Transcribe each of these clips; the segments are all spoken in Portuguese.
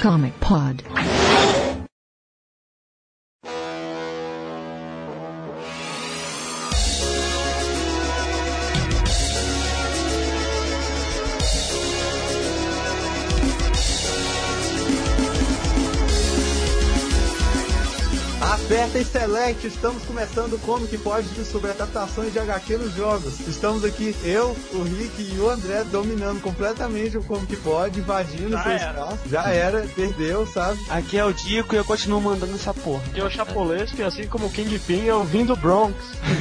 Comic Pod. Aperta e select, estamos começando o Comic Pod sobre adaptações de HQ nos jogos. Estamos aqui, eu, o Rick e o André dominando completamente o Comic Pod, invadindo Já seu era. espaço. Já era, perdeu, sabe? Aqui é o Dico e eu continuo mandando essa porra. Aqui é o Chapolesco e assim como o Kingpin eu vim do Bronx.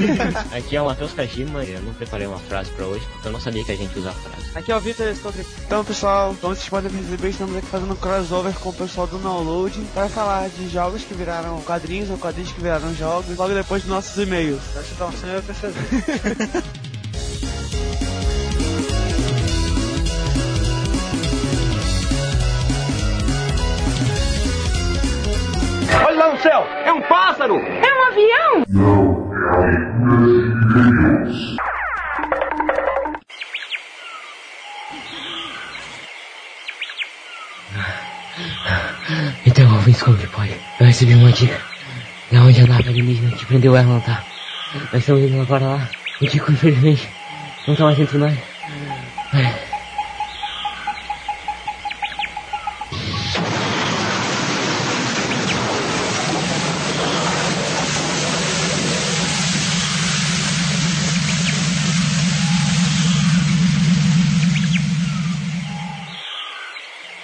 Aqui é o Matheus Kajima, eu não preparei uma frase pra hoje, porque eu não sabia que a gente usa frase. Aqui é o Vitor Stokes. Então, pessoal, como vocês podem perceber, estamos aqui fazendo um crossover com o pessoal do Download para falar de jogos que viraram quadrinhos ou quadrinhos que viraram jogos, logo depois dos nossos e-mails. Essa situação eu percebi. Olha lá no céu! É um pássaro! É um avião? Então, como que pode? Eu recebi uma dica. Da onde andava alienígena que prendeu ela não tá. Nós estamos indo agora lá. O Dico, infelizmente, não tá mais entre nós. Ai.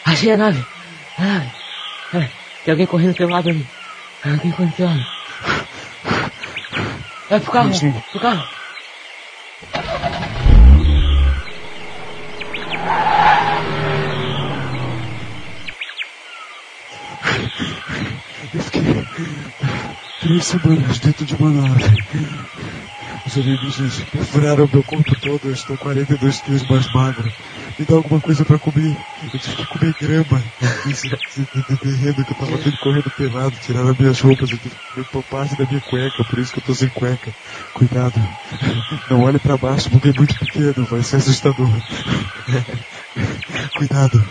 Achei a nave! A nave! Tem alguém correndo pelo lado ali. Alguém correndo pelo lado. Vai pro carro! Pro carro! Eu fiquei três semanas dentro de uma nave. Os alienígenas perfuraram meu corpo todo, eu estou 42 quilos mais magro. Me dá alguma coisa pra comer. Eu tive que comer grama. Esse terreno que eu tava vendo correndo pelado, tiraram minhas roupas, eu tive que comer parte da minha cueca, por isso que eu tô sem cueca. Cuidado. Não olhe pra baixo porque é muito pequeno, vai ser assustador. Cuidado.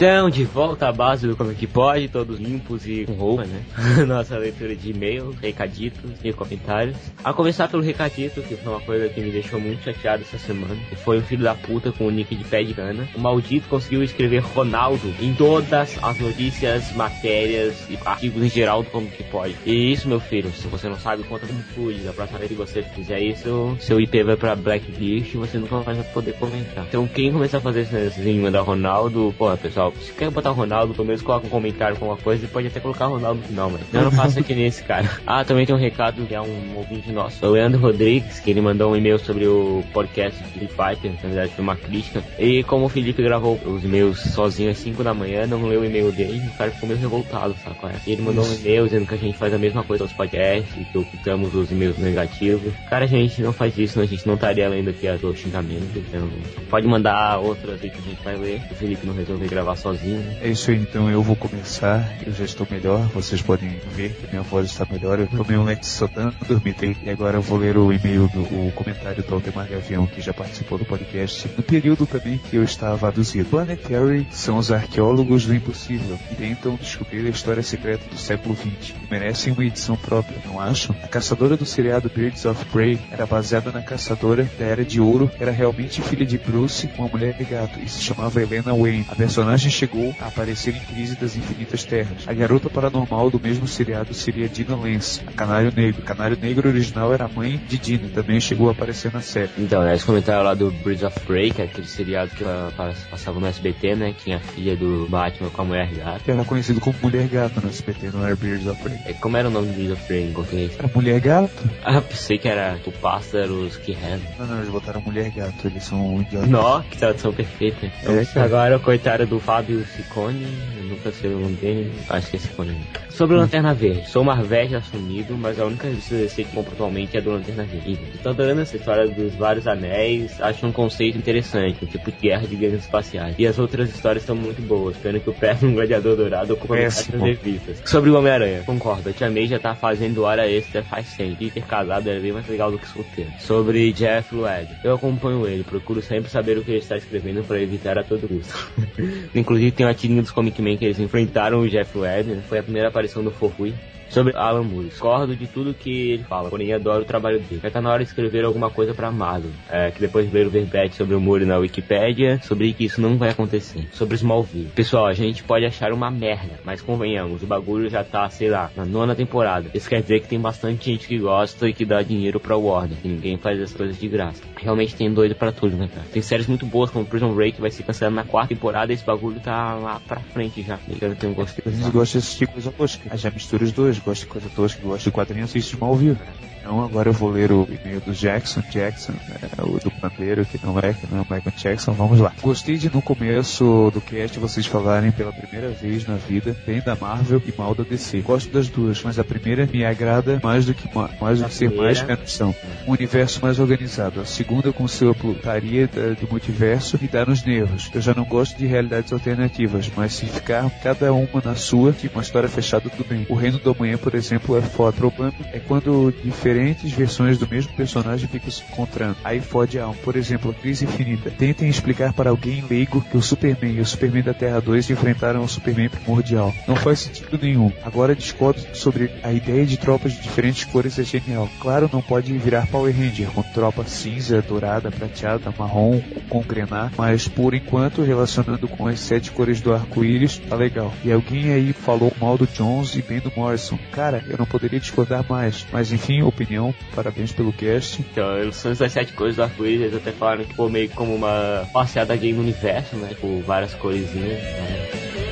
Então, de volta à base do Como é que pode, todos limpos e com roupa, né? Nossa leitura de e-mails, recaditos e comentários. A começar pelo recadito, que foi uma coisa que me deixou muito chateado essa semana. Que foi um filho da puta com o nick de pé de cana. O maldito conseguiu escrever Ronaldo em todas as notícias, matérias e artigos em geral do Como que pode. E isso, meu filho, se você não sabe, conta como fluide. Da próxima vez que você fizer isso, seu IP vai pra Blacklist e você nunca vai poder comentar. Então, quem começar a fazer esse desenho mandar Ronaldo, porra, pessoal, se quer botar o Ronaldo, pelo menos coloca um comentário com alguma coisa e pode até colocar o Ronaldo no final, mas eu não faço que nem esse cara. Ah, também tem um recado que é um ouvinte nosso, o Leandro Rodrigues, que ele mandou um e-mail sobre o podcast de Street Fighter, na verdade foi uma crítica. E como o Felipe gravou os e-mails sozinho às 5 da manhã, não leu o e-mail dele, o cara ficou meio revoltado, sabe é? E ele mandou um e-mail dizendo que a gente faz a mesma coisa nos podcasts, que ocultamos os e-mails negativos. Cara, a gente não faz isso, senão a gente não estaria lendo aqui as os xingamentos, então pode mandar outras que a gente vai ler. O Felipe não resolveu gravar sozinho. né? É isso aí, então eu vou começar. Eu já estou melhor, vocês podem ver que minha voz está melhor. Eu tomei um Lexotan, dormi bem. E agora eu vou ler o e-mail, do, o comentário do Aldemar Gavião, que já participou do podcast. No período também que eu estava aduzido. Planetary são os arqueólogos do impossível e tentam descobrir a história secreta do século XX. Merecem uma edição própria, não acham? A caçadora do seriado Birds of Prey era baseada na caçadora da Era de Ouro, era realmente filha de Bruce, uma mulher de gato, e se chamava Helena Wayne. A personagem chegou a aparecer em Crise das Infinitas Terras. A garota paranormal do mesmo seriado seria Dina Lance, a Canário Negro. O Canário Negro original era a mãe de Dina, também chegou a aparecer na série. Então, né, esse comentário lá do Birds of Prey, que é aquele seriado que pa- passava no SBT, né? Tinha a filha do Batman com a mulher gata. Que era conhecido como Mulher Gato no SBT, não era Birds of Prey. É, Como era o nome do Birds of Prey em português? Era Mulher Gato? Ah, pensei que era o Pássaros que Hand. Não, não, eles botaram Mulher Gato, eles são idiotas. Nó, que tradução perfeita. É, cara. Agora o coitado do Fábio Ciccone, eu nunca sei o nome dele, acho que é Ciccone. Sobre o Lanterna Verde, sou Marvete assumido, mas a única revista DC que compro atualmente é do Lanterna Verde. Estou adorando essa história dos vários anéis, acho um conceito interessante, um tipo de guerra de guerras espaciais. E as outras histórias são muito boas, pena que o pé um gladiador dourado ocupa metade das revistas. Sobre o Homem-Aranha, concordo, a Tia May já tá fazendo hora extra faz tempo, e ter casado é bem mais legal do que solteiro. Sobre Jeff Loeb, eu acompanho ele, procuro sempre saber o que ele está escrevendo para evitar a todo custo. Inclusive tem uma tirinha dos Comic Man que eles enfrentaram o Jeff Webb, foi a primeira aparição do Fofui sobre Alan Moore. Discordo de tudo que ele fala, porém adoro o trabalho dele. Já tá na hora de escrever alguma coisa pra Marvel. É, que depois de ler o verbete sobre o Moore na Wikipedia, sobre que isso não vai acontecer. Sobre Smallville. Pessoal, a gente pode achar uma merda, mas convenhamos, o bagulho já tá, sei lá, na nona temporada. Isso quer dizer que tem bastante gente que gosta e que dá dinheiro pra Warner, que ninguém faz as coisas de graça. Realmente tem doido pra tudo, né, cara? Tem séries muito boas como Prison Break, que vai ser cancelada na quarta temporada e esse bagulho tá lá pra frente já. Eu não tenho gosto de A gente gosta de assistir coisa tosca. Já mistura os dois, gosta de coisa tosca, gosta de quadrinhos, assiste Smallville. Então agora eu vou ler o e-mail do Jackson, Jackson, é, o do pandeiro, que não é, que não é Michael Jackson, vamos lá. Gostei de no começo do cast vocês falarem pela primeira vez na vida bem da Marvel e mal da DC. Gosto das duas, mas a primeira me agrada mais do que mais do que ser mais noção. Um universo mais organizado. A segunda com sua putaria do multiverso e dá nos nervos. Eu já não gosto de realidades alternativas, mas se ficar cada uma na sua, tipo uma história fechada, tudo bem. O Reino do Amanhã, por exemplo, é foda. O problema é quando diferentes versões do mesmo personagem ficam se encontrando. Aí fode a alma. Por exemplo, a Crise Infinita. Tentem explicar para alguém leigo que o Superman e o Superman da Terra 2 enfrentaram o Superman primordial. Não faz sentido nenhum. Agora discordo sobre a ideia de tropas de diferentes cores é genial. Claro, não pode virar Power Ranger com tropa cinza, dourada, prateada, marrom, com grenar, mas por enquanto, relacionando com as sete cores do arco-íris, tá legal. E alguém aí falou mal do Jones e bem do Morrison. Cara, eu não poderia discordar mais. Mas enfim, opinião, parabéns pelo cast. Então, das sete cores do arco-íris, eles até falaram que foi meio como uma passeada no universo, né? Tipo, várias coresinhas. Né?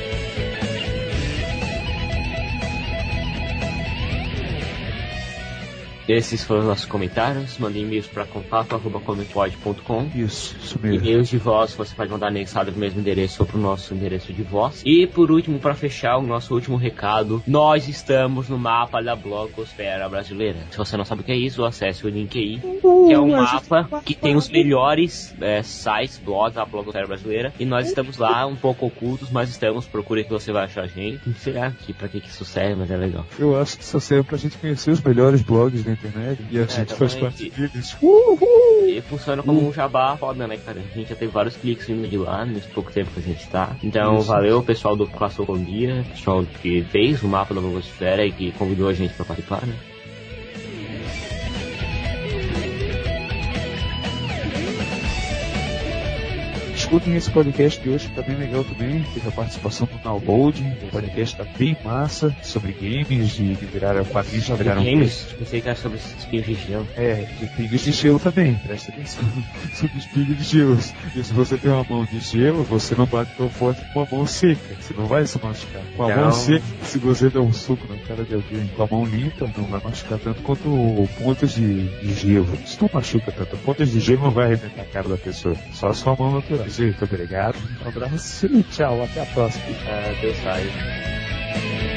Esses foram os nossos comentários. Mandem e-mails para contato.comentpod.com. Isso, isso mesmo. E-mails de voz você pode mandar anexado do mesmo endereço ou para o nosso endereço de voz. E por último, para fechar o nosso último recado, nós estamos no mapa da blogosfera brasileira. Se você não sabe o que é isso, acesse o link aí, que é um mapa que tem os melhores é, sites, blogs da blogosfera brasileira. E nós estamos lá, um pouco ocultos, mas estamos. Procure que você vai achar a gente. Não sei aqui para que, que isso serve, mas é legal. Eu acho que isso serve pra gente conhecer os melhores blogs da internet e a gente faz parte deles. E funciona como um jabá foda, né, cara? A gente já teve vários cliques vindo de lá nesse pouco tempo que a gente tá. Então, Isso. valeu pessoal do Classofobia, pessoal que fez o mapa da Blogosfera e que convidou a gente pra participar, né? Escutem esse podcast de hoje, que tá bem legal também. Teve a participação do Download. O podcast tá bem massa sobre games, de, de virar quadrinhos, já viraram Games? Pensei que era sobre espinhos de gelo. É, de pingos de gelo também, presta atenção. Sobre os pingos de gelo. E se você tem uma mão de gelo, você não bate tão forte com uma mão seca. Você não vai se machucar. Com a Não. mão seca, se você der um suco na cara de alguém com a mão limpa, não vai machucar tanto quanto pontas de, de gelo. Isso não machuca tanto. Pontas de gelo não vai arrebentar a cara da pessoa. Só a sua mão natural. Gente, obrigado. Um abraço e tchau. Até a próxima. Deus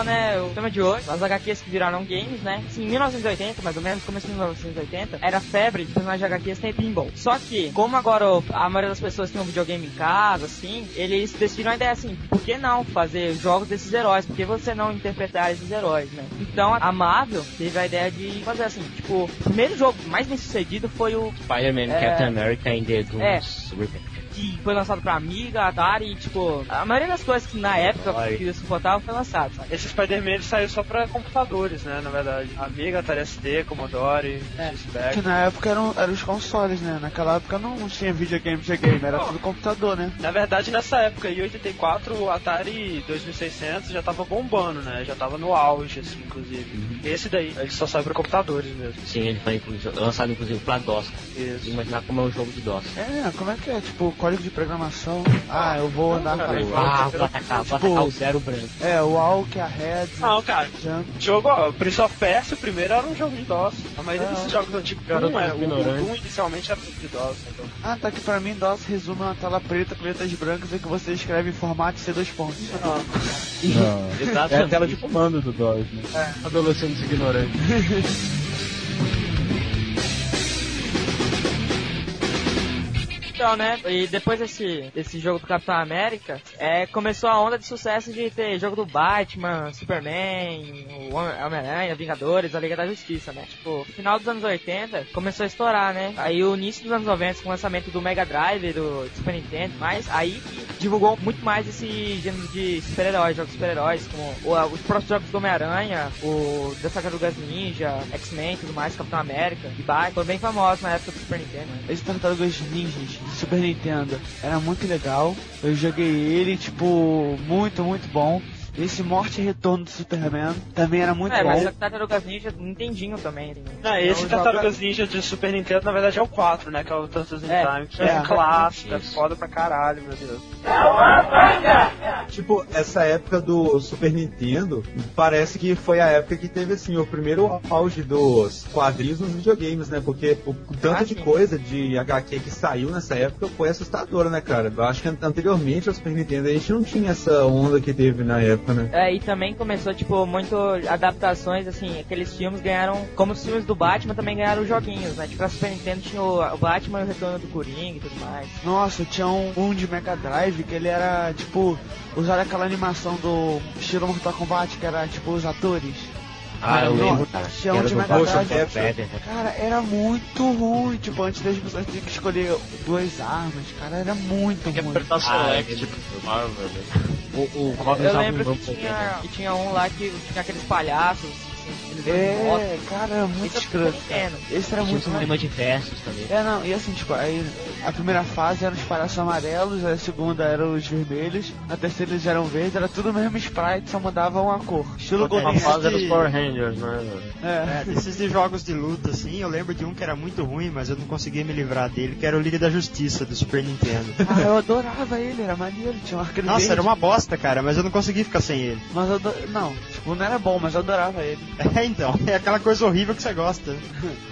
É, então, né, o tema de hoje, as HQs que viraram games, né? Assim, em 1980, mais ou menos, começo de 1980, era febre de personagens de HQs tem pinball. Só que, como agora a maioria das pessoas tem um videogame em casa, assim, eles decidiram a ideia assim, por que não fazer jogos desses heróis? Por que você não interpretar esses heróis, né? Então, a Marvel teve a ideia de fazer assim, tipo, o primeiro jogo mais bem sucedido foi o Spider-Man É. Captain America and the Dooms É. que foi lançado pra Amiga, Atari, e, tipo, a maioria das coisas que na época Ai. que suportava foi lançado, sabe? Esse Spider-Man saiu só pra computadores, né, na verdade. Amiga, Atari ST, Commodore, É. Que Spec. na época eram, eram os consoles, né? Naquela época não tinha videogame, videogame, era tudo computador, né? Na verdade, nessa época, em 84, o Atari 2600 já tava bombando, né? Já tava no auge, assim, inclusive. Esse daí, ele só saiu pra computadores mesmo. Sim, ele foi inclusive, lançado inclusive pra DOS. Isso. Imaginar como é um jogo de DOS. É, como é que é? Tipo, código de programação. Ah, eu vou andar cara, para eu- Ah, vou atacar, vou Tipo- atacar o zero branco. É, o walk, a head, Não, cara, jump. jogo, ó, o Prince of Persia, o primeiro era um jogo de DOS. A maioria Ah. desses jogos antigos, Garoto Doom, é, o ignorante. Doom inicialmente era de DOS. Então. Ah, tá aqui pra mim, DOS resume uma tela preta com letras brancas e que você escreve em formato C2 pontos. Não. Exatamente. É a tela de comando do DOS, né? Adolescentes ignorantes. Então, né? E depois desse, desse jogo do Capitão América, é, começou a onda de sucesso de ter jogo do Batman, Superman, Homem-Aranha, Vingadores, a Liga da Justiça, né? Tipo, final dos anos 80 começou a estourar, né? Aí o início dos anos 90 com o lançamento do Mega Drive, do Super Nintendo, mas aí divulgou muito mais esse gênero de super-heróis, jogos super-heróis, como o- os próprios jogos do Homem-Aranha, o das Ninja, X-Men tudo mais, Capitão América e Batman, foram bem famosos na época do Super Nintendo. Né? Esse Tartarugas Ninjas Super Nintendo era muito legal. Eu joguei ele, tipo, muito, muito bom. Esse Morte e Retorno do Superman também era muito é, mas bom. a Tartarugas Ninja Nintendinho também. Assim, Não, esse Então, Tartarugas Ninja de Super Nintendo, na verdade, é o 4, né? Que é o Turtles in É, Time. Que é, é. clássico, é foda pra caralho, meu Deus. Tipo, essa época do Super Nintendo, parece que foi a época que teve, assim, o primeiro auge dos quadrinhos nos videogames, né? Porque o tanto Ah, de coisa de HQ que saiu nessa época foi assustadora, né, cara? Eu acho que anteriormente ao Super Nintendo a gente não tinha essa onda que teve na época, né? É, e também começou, tipo, muito adaptações, assim, aqueles filmes ganharam, como os filmes do Batman também ganharam joguinhos, né? Tipo, pra Super Nintendo tinha o, Batman e o Retorno do Coringa e tudo mais. Nossa, tinha um, um de Mega Drive que ele era, tipo, usaram aquela animação do estilo Mortal Kombat, que era, tipo, os atores. Ah, eu lembro, cara. tinha Era do Motion né? Cara, era muito ruim. Tipo, antes das pessoas tinham que escolher duas armas. Cara, era muito Tem que ruim. apertar Ah, select, é. tipo, Marvel? O, o Robin Eu lembro que tinha, que tinha um lá que tinha aqueles palhaços, assim, eles de moto. É, cara, era muito é escroto. Esse era Tinha um muito sistema de festas também. É, não, e assim, tipo, aí a primeira fase eram os palhaços amarelos, a segunda eram os vermelhos, a terceira eles eram verdes, era tudo o mesmo sprite, só mudavam a cor. Estilo Uma Golden fase era os Power Rangers, né? É. É, desses de jogos de luta, assim, eu lembro de um que era muito ruim, mas eu não conseguia me livrar dele, que era o Liga da Justiça do Super Nintendo. Ah, eu adorava ele, era maneiro, tinha um arco Nossa, verde. era uma bosta, cara, mas eu não consegui ficar sem ele. Mas eu ado... Não, tipo, não era bom, mas eu adorava ele. É, então, é aquela coisa horrível que você gosta.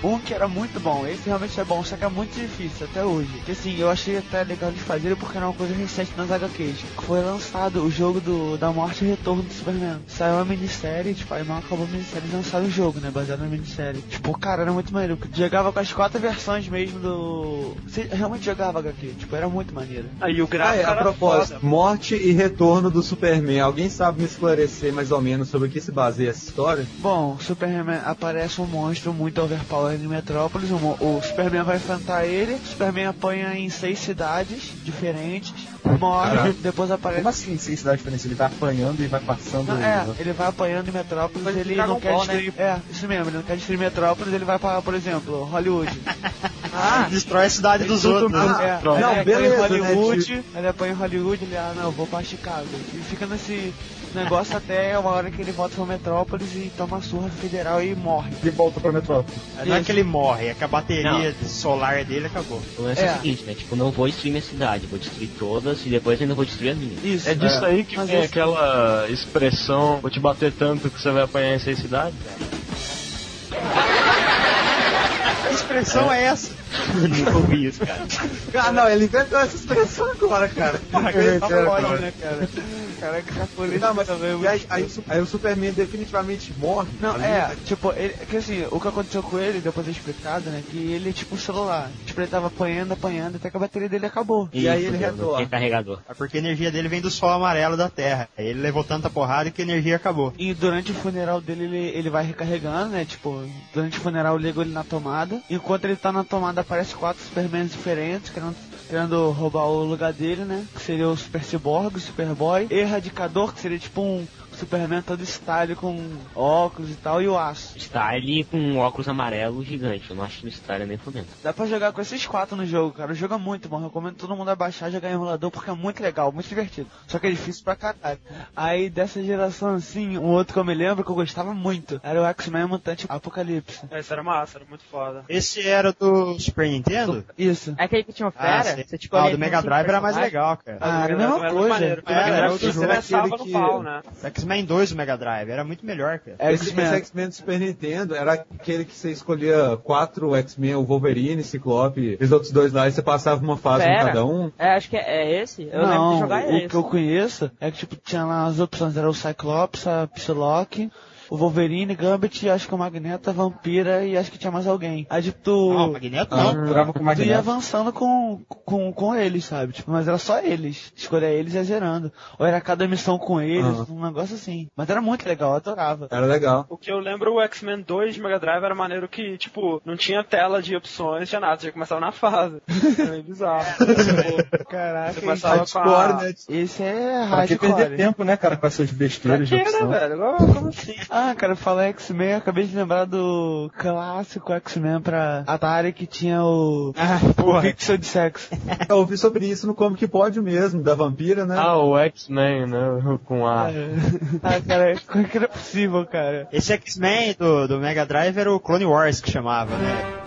Um que era muito bom, esse realmente é bom, só que é muito difícil até hoje. Que assim, eu achei até legal de fazer porque era uma coisa recente nas HQs. Foi lançado o jogo do, da morte e retorno do Superman. Saiu uma minissérie, tipo, aí mal acabou a minissérie lançaram o jogo, né? Baseado na minissérie. Tipo, cara, era muito maneiro. Jogava com as quatro versões mesmo do. Você realmente jogava HQ, tipo, era muito maneiro. Aí o Ah, gráfico é, a propósito, foda. morte e retorno do Superman. Alguém sabe me esclarecer mais ou menos sobre o que se baseia essa história? Bom, Superman aparece um monstro muito overpowered em Metrópolis. O, o Superman vai enfrentar ele. O Superman apanha em seis cidades diferentes. Morre. Depois aparece. Como assim, sem cidade diferente? Ele vai apanhando e vai passando. Não, é, ele vai apanhando em Metrópolis, de ele não quer né? destruir. É, isso mesmo, ele não quer destruir Metrópolis, ele vai para, por exemplo, Hollywood. Ah, Destrói a cidade dos outros. né? é, Não, ele apanha beleza, em né, Hollywood, ele apanha em Hollywood, ele, ah não, vou pra Chicago. E fica nesse negócio até uma hora que ele volta pra Metrópolis e toma a surra federal e morre. Ele volta pra Metrópole. Não é que ele morre, é que a bateria solar dele acabou. O lance é. É. o seguinte, né? Tipo, não vou destruir minha cidade, vou destruir todas e depois ainda vou destruir a minha. Isso. É disso aí que Mas vem aquela expressão, vou te bater tanto que você vai apanhar em seis cidades. Expressão é essa? Nunca ouvi isso, cara. Ah, não, ele inventou essa expressão agora, cara. Ele tá fora, né, cara? Cara, que japonês Não, mas também é aí, aí aí o Superman definitivamente morre. Não, ali. é, tipo, ele, que assim, o que aconteceu com ele, depois é explicado, né, que ele é tipo um celular. Tipo, ele tava apanhando, apanhando, até que a bateria dele acabou. E aí ele retorna. Tem carregador. É porque a energia dele vem do sol amarelo da Terra. Aí Ele levou tanta porrada que a energia acabou. E durante o funeral dele, ele, ele vai recarregando, né, tipo, durante o funeral eu ligo ele na tomada. Enquanto ele tá na tomada, aparece quatro Supermans diferentes, que eram querendo roubar o lugar dele, né? Que seria o Super Cyborg, o Superboy. Erradicador, que seria tipo um Superman todo style com óculos e tal, e o Aço. Style com óculos amarelo gigante. Eu não acho que no Style nem fudendo. Dá pra jogar com esses quatro no jogo, cara. O jogo é muito bom. Recomendo todo mundo a baixar e jogar em emulador porque é muito legal, muito divertido. Só que é difícil pra caralho. Aí dessa geração assim, um outro que eu me lembro que eu gostava muito era o X-Men Mutante Apocalipse. Esse era massa, era muito foda. Esse era do Super Nintendo? Isso. É aquele que tinha uma Ah, fera, sim. você tipo Ah, o do Mega Drive era mais legal, cara. Ah, era a Era mesma coisa. É, era jogo, começava aquele no que- pau, né? X-Men 2 do Mega Drive, era muito melhor, cara. É Esse, esse X-Men. Do Super Nintendo era aquele que você escolhia quatro X-Men, o Wolverine, Ciclope, e os outros dois lá, e você passava uma fase Pera. cada um. É, acho que é, é esse. Eu lembro não, de jogar o esse. que eu conheço é que tipo tinha lá as opções, era o Cyclops, a Psylocke, o Wolverine, Gambit, acho que o Magneto, a Vampira e acho que tinha mais alguém. Aí tipo tu, Não, o Magneto Ah, não. jogava com o tu ia Magneto. avançando com, com, com eles, sabe? Tipo, mas era só eles. Escolher eles e ia zerando. Ou era cada missão com eles, Aham. um negócio assim. Mas era muito legal, eu adorava. Era legal. O que eu lembro, o X-Men 2 de Mega Drive era maneiro que, tipo, não tinha tela de opções, tinha nada, você já começava na fase. Era meio bizarro. Caraca, você começava com Hardcore, a... né? esse é Pra que perder hardcore. tempo, né, cara, com essas Pra besteiras de quê, né, velho? Como assim? Ah, cara, falar X-Men, acabei de lembrar do clássico X-Men pra Atari que tinha o, Ah, o pixel de sexo. Eu ouvi sobre isso no Comic Pod mesmo, da Vampira, né? Ah, o X-Men, né? Com a. ah, cara, como é que era possível, cara? Esse X-Men do, do Mega Drive era o Clone Wars que chamava, né?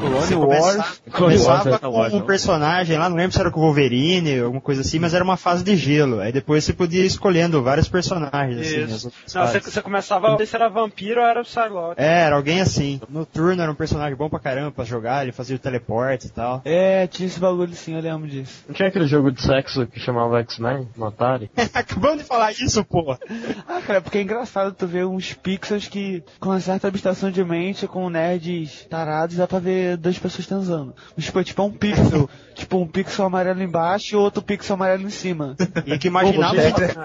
Wars. Clone Wars Começava com um personagem lá, não lembro se era com o Wolverine, alguma coisa assim, mas era uma fase de gelo. Aí depois você podia ir escolhendo vários personagens, assim, as Isso. outras Não, você, você começava, se era vampiro ou era o Psylocke. É, era alguém assim. No turno era um personagem bom pra caramba pra jogar, ele fazia o teleporte e tal. É, tinha esse bagulho sim, eu lembro disso. Não tinha aquele jogo de sexo que chamava X-Men no Atari? Acabamos de falar isso, porra. Ah, cara, porque é engraçado tu ver uns pixels que, com uma certa abstração de mente, com nerds tarados, dá pra ver duas pessoas transando. Mas, tipo, é tipo um pixel. tipo, um pixel amarelo embaixo e outro pixel amarelo em cima. E que imaginava.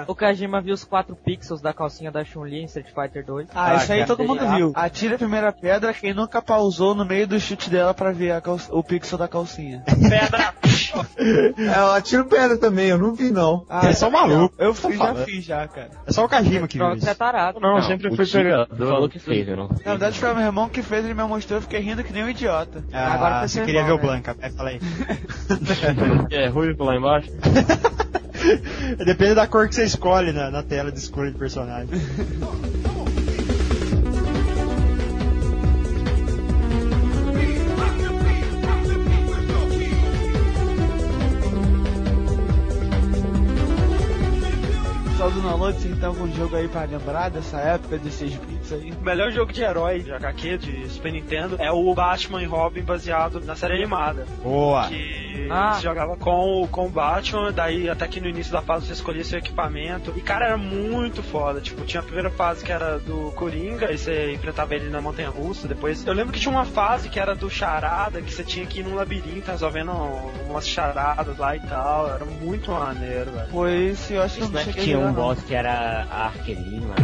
O Kajima viu os 4 pixels da calcinha da Chun-Li em Street Fighter 2. Ah, Ah, isso aí todo mundo viu. Atira a primeira pedra, quem nunca pausou no meio do chute dela pra ver a cal- o pixel da calcinha. Pedra! É, eu atiro pedra também, eu não vi não. Ah, Eles são malucos. Eu fiz, já fiz já, cara. É só o Kajima que viu isso. é tarado. Não, eu sempre fui pegador. falou que fez, eu não. Na verdade foi meu irmão que fez, ele me mostrou, eu fiquei rindo que nem um idiota. Ah, Agora você queria o né? Blanca, vai, fala aí. É, ruivo lá embaixo. Depende da cor que você escolhe na, na tela de escolha de personagem. Só do download, você tem algum jogo aí pra lembrar dessa época, de 6 bits aí? O melhor jogo de herói de HQ de Super Nintendo é o Batman e Robin baseado na série animada. Boa. Que Ah. você jogava com, o- com o Batman, daí até que no início da fase você escolhia seu equipamento. E cara, era muito foda. Tipo, tinha a primeira fase que era do Coringa, e você enfrentava ele na Montanha Russa. Depois, eu lembro que tinha uma fase que era do Charada, que você tinha que ir num labirinto resolvendo umas charadas lá e tal. Era muito maneiro, velho. Foi esse, eu acho que eu Isso não é cheguei tinha a um boss que era a Arquelina.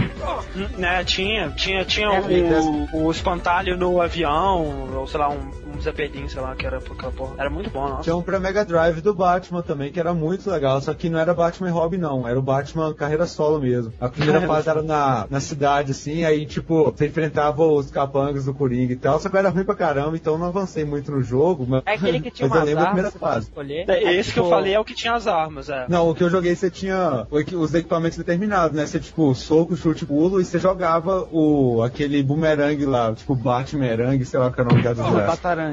Hum, Né, tinha, tinha, tinha É, o, o espantalho no avião, ou sei lá, um, sei lá, que era por aquela porra. Era muito bom, nossa. Tinha um pra Mega Drive do Batman também, que era muito legal, só que não era Batman e Robin não, era o Batman carreira solo mesmo. A primeira fase era na, na cidade, assim, aí tipo, você enfrentava os capangas do Coringa e tal, só que era ruim pra caramba, então não avancei muito no jogo, mas, É aquele que tinha mas eu umas lembro a armas primeira você pode fase. escolher. É, Esse que eu tipo, falei é o que tinha as armas, é. Não, o que eu joguei você tinha o os equipamentos determinados, né? Você, tipo, soco, chute, pulo, e você jogava o, aquele bumerangue lá, tipo, bate-merangue, sei lá que é o nome da O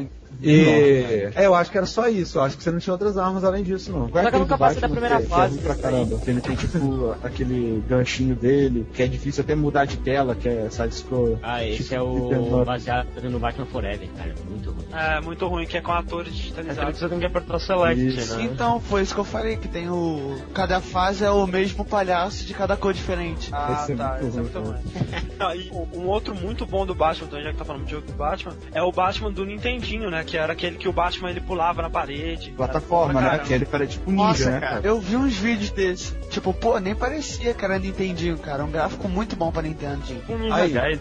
desgraça. E é, eu acho que era só isso, eu acho que você não tinha outras armas além disso, não. Qual é Só que eu nunca do passei da primeira que, fase. Que é pra caramba. Que ele tem tipo aquele ganchinho dele, que é difícil até mudar de tela, que é side-scroll. Ah, esse Tipo, é o baseado no Batman Forever, cara. Muito ruim. É, muito ruim, que é com atores É digitalizados. que você tem que apertar select, Isso. né? Então, foi isso que eu falei, que tem o... Cada fase é o mesmo palhaço de cada cor diferente. Ah, Esse é tá, muito esse é ruim, muito ruim. Um outro muito bom do Batman, então, já que tá falando de jogo do Batman, é o Batman do Nintendinho, né? Que era aquele que o Batman ele pulava na parede. Plataforma, né? Que ele parecia tipo ninja, Nossa, né, cara, cara? eu vi uns vídeos desse. Tipo, pô, nem parecia que era Nintendinho, cara. Um gráfico muito bom pra Nintendo. Um Ninja Aí. Gaiden?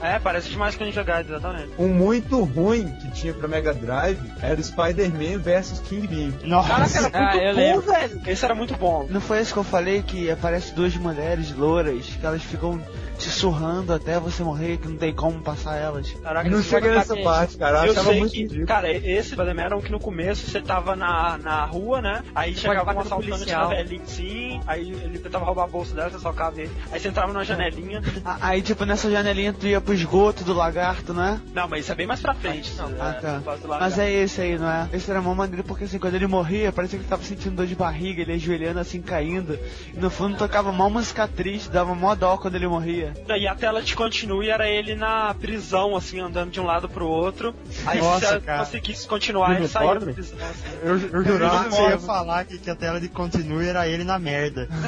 É, parece demais com o Ninja Gaiden, exatamente. Um muito ruim que tinha pra Mega Drive era o Spider-Man versus King Bean. Nossa, Caraca, era Ah, muito eu bom, lembro. velho. Esse era muito bom. Não foi isso que eu falei que aparece duas mulheres louras, que elas ficam te surrando até você morrer, que não tem como passar elas. Caraca, Não esse cheguei jogo- nessa parte, cara. Eu Eu achava sei muito que. Cara, esse Spider-Man era um que no começo você tava na, na rua, né? Aí chegava bater um assaltante na velhinha, sim, aí ele tentava roubar a bolsa dela, você socava ele. Aí você entrava numa janelinha. A- Aí, tipo, nessa janelinha tu ia pro esgoto do lagarto, não é? Não, mas isso é bem mais pra frente. Não, Ah, tá. Mas Mas é esse aí, não é? Esse era mó maneiro porque assim, quando ele morria, parecia que ele tava sentindo dor de barriga, ele ajoelhando assim, caindo. E no fundo tocava mó música triste, dava mó dó quando ele morria. E a tela de continue era ele na prisão, assim, andando de um lado pro outro. Aí Nossa, você cara. conseguisse continuar, ele saía da prisão. Assim. eu, eu jurava que você ia falar que, que a tela de continue era ele na merda.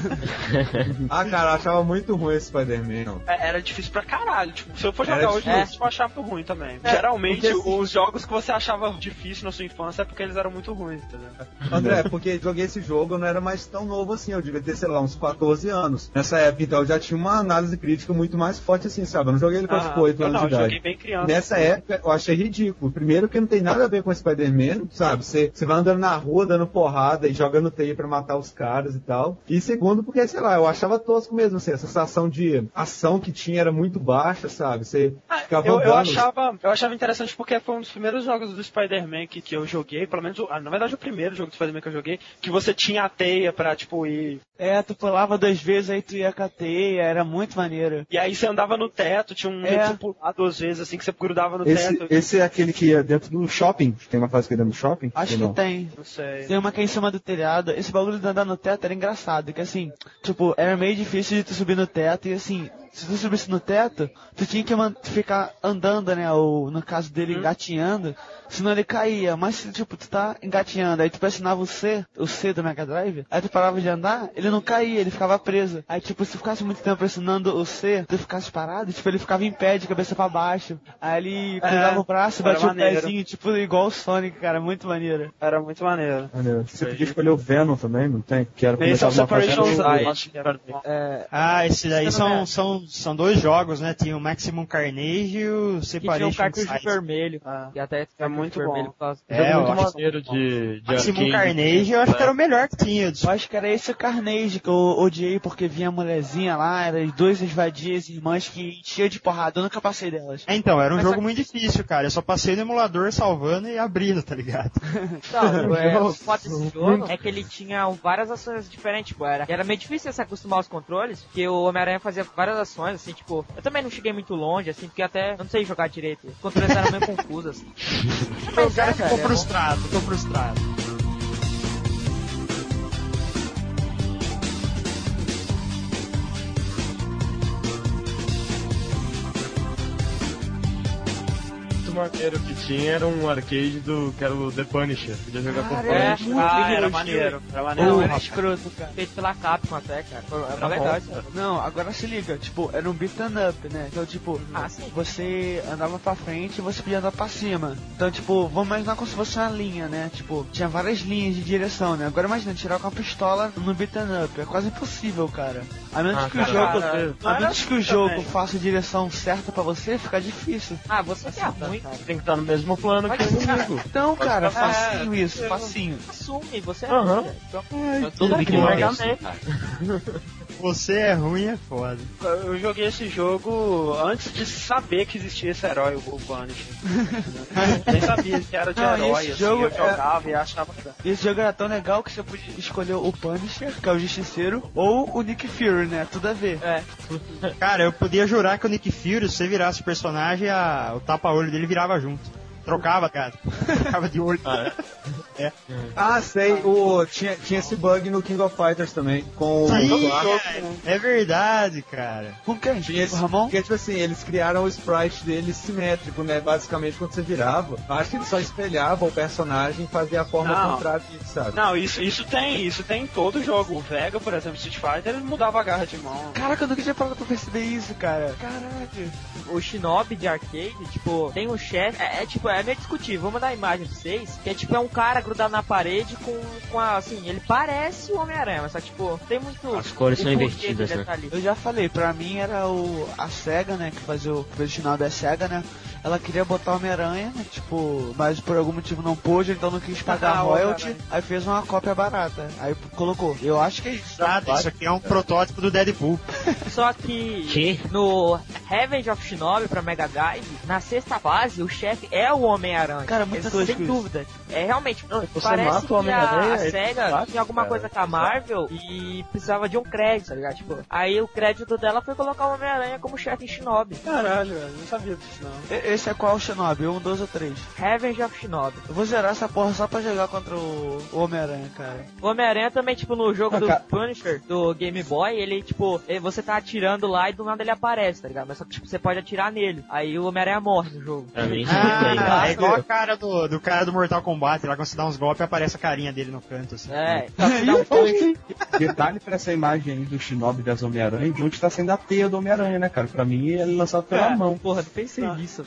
Ah, cara, eu achava muito ruim esse Spider-Man. É, Era difícil pra caralho. Tipo, se eu for Era jogar hoje, difícil. eu achava ruim também. É, Geralmente, porque, assim- os jogos que você achava difícil na sua infância é porque eles eram muito ruins, entendeu? André, porque joguei esse jogo, eu não era mais tão novo assim, eu devia ter, sei lá, uns 14 anos. Nessa época, então, eu já tinha uma análise crítica muito mais forte assim, sabe? Eu não joguei ele com tipo 8 Eu anos não, de eu idade. joguei bem criança. Nessa época, eu achei ridículo. Primeiro que não tem nada a ver com Spider-Man, sabe? Você você vai andando na rua, dando porrada e jogando teia pra matar os caras e tal. E segundo, porque, sei lá, eu achava tosco mesmo, assim, a sensação de ação que tinha era muito baixa, sabe? Você ficava Eu, eu achava, eu achava interessante porque foi um dos primeiros jogos do Spider-Man que, que eu joguei, pelo menos, ah, na verdade, o primeiro jogo do Spider-Man que eu joguei, que você tinha a teia pra, tipo, ir. É, tu pulava duas vezes, aí tu ia com a teia, era muito maneiro. E aí você andava no teto, tinha um É. pular duas vezes, assim, que você grudava no Esse, teto. esse é aquele que é dentro do shopping. Tem uma fase que é dentro do shopping? Acho que não? tem. Não sei. Tem uma que é em cima do telhado. Esse bagulho de andar no teto era engraçado, que assim, tipo, era meio difícil de tu subir no teto e assim, se tu subisse no teto, tu tinha que ficar andando, né? Ou no caso dele, engatinhando, senão ele caía. Mas se tipo, tu tá engatinhando, aí tu pressionava o C, o C do Mega Drive, aí tu parava de andar, ele não caía, ele ficava preso. Aí tipo, se tu ficasse muito tempo pressionando o C, tu ficasse parado, tipo, ele ficava em pé de cabeça pra baixo. Aí ele cruzava o braço, batia o pezinho, tipo, igual o Sonic, cara, muito maneiro. Era muito maneiro. Maneiro. Você podia escolher o Venom também, não tem? Que era Esse é o começava uma Separation Ah. É, Ah, esse daí Não, são, é. são, são dois jogos, né? Tinha o Maximum Carnage e o Que tinha um Separation cartucho vermelho. Ah. E até É muito vermelho bom. É, eu acho maneiro de, de Maximum. Carnage eu acho que era o melhor que tinha. Eu acho que era esse o Carnage que eu odiei porque vinha a mulherzinha lá, era as duas esvadias irmãs que enchia de porrada, eu nunca passei delas. É, então, era um Mas jogo só- muito difícil, cara. Eu só passei no emulador salvando e abrindo, tá ligado? Não, é, o foda desse jogo é que ele tinha várias ações diferentes, tipo, era, era meio difícil se acostumar aos controles, porque o Homem-Aranha fazia várias ações, assim, tipo, eu também não cheguei muito longe, assim, porque até eu não sei jogar direito. Os controles eram meio confusos, assim. O cara frustrado, ficou frustrado. Maneiro que tinha era um arcade do que era o The Punisher. Podia jogar com o Cara, é Punisher. muito Ah, era maneiro. Era maneiro. Não, era escroto, cara. Feito pela Capcom até, cara. Era legal isso. Não, agora se liga, tipo, era um beat'em up, né? Então, tipo, Ah, você andava pra frente e você podia andar pra cima. Então, tipo, vamos imaginar como se fosse uma linha, né? Tipo, tinha várias linhas de direção, né? Agora imagina, tirar com a pistola no beat'em up. É quase impossível, cara. A menos Ah, que o cara, jogo. cara, A menos que o assim jogo também. faça a direção certa pra você, fica difícil. Ah, você que é ruim. Tem que estar no mesmo plano que o inimigo. Então, cara, ficar- facinho isso, facinho. Assume, você é Aham. ruim. Então, Todo Tem que Mega assim, cara. Você é ruim, é foda. Eu joguei esse jogo antes de saber que existia esse herói, o Punisher. Nem sabia que era de Não, herói, esse assim, jogo eu é- jogava e achava que Esse jogo era tão legal que você podia escolher o Punisher, que é o Justiceiro, ou o Nick Fury, né? Tudo a ver. é. Cara, eu podia jurar que o Nick Fury, se você virasse o personagem, a- o tapa-olho dele virava junto. Trocava, cara. Trocava de olho. É. Ah, sei, o, tinha, tinha esse bug no King of Fighters também, com o Sim, é, é verdade, cara. Com quem? Tinha esse, O Ramon? porque, tipo assim, eles criaram o sprite dele simétrico, né? Basicamente, quando você virava, acho que ele só espelhava o personagem e fazia a forma Não. contrária sabe? Não, isso, isso tem, isso tem em todo jogo. O Vega, por exemplo, Street Fighter, ele mudava a garra de mão. Caraca, eu nunca tinha parado pra perceber isso, cara. Caraca. O Shinobi de arcade, tipo, tem um chefe. É, é, tipo, é meio discutível. Vou mandar a imagem pra vocês. Que é tipo, é um cara grudado na parede com, com a, assim, ele parece o Homem-Aranha, mas só que, tipo, tem muito. As cores são invertidas, dele né? tá. Eu já falei, pra mim era o a SEGA, né, que fazia o original da SEGA, né? Ela queria botar o Homem-Aranha, tipo, mas por algum motivo não pôde, então não quis pagar Ah, royalty, aí fez uma cópia barata. Aí colocou. Eu acho que é isso. Exato, isso aqui é um protótipo do Deadpool. Só que Que? no Revenge of Shinobi pra Mega Drive, na sexta fase, o chefe é o Homem-Aranha. Cara, muito Sem tosco isso. dúvida. É realmente. Não, você parece mata o que a, Homem-Aranha, a ele SEGA bate, tinha alguma cara. coisa com a Marvel e precisava de um crédito, tá ligado? Tipo, aí o crédito dela foi colocar o Homem-Aranha como chefe em Shinobi. Caralho, velho, não sabia disso não. E- Esse é qual Shinobi? Um, dois ou três? Revenge of Shinobi. Eu vou zerar essa porra só pra jogar contra o Homem-Aranha, cara. O Homem-Aranha também, tipo, no jogo Ah, do cara. Punisher, do Game Boy, ele, tipo, você tá atirando lá e do nada ele aparece, tá ligado? Mas só que, tipo, você pode atirar nele. Aí o Homem-Aranha morre no jogo. Pra mim, é muito Ah, é igual a cara do, do cara do Mortal Kombat, lá quando você dá uns golpes aparece a carinha dele no canto, assim. É, um Detalhe pra essa imagem aí do Shinobi das Homem-Aranha, de onde tá sendo a teia do Homem-Aranha, né, cara? Pra mim, ele é lançado pela mão. Porra, não pensei nisso.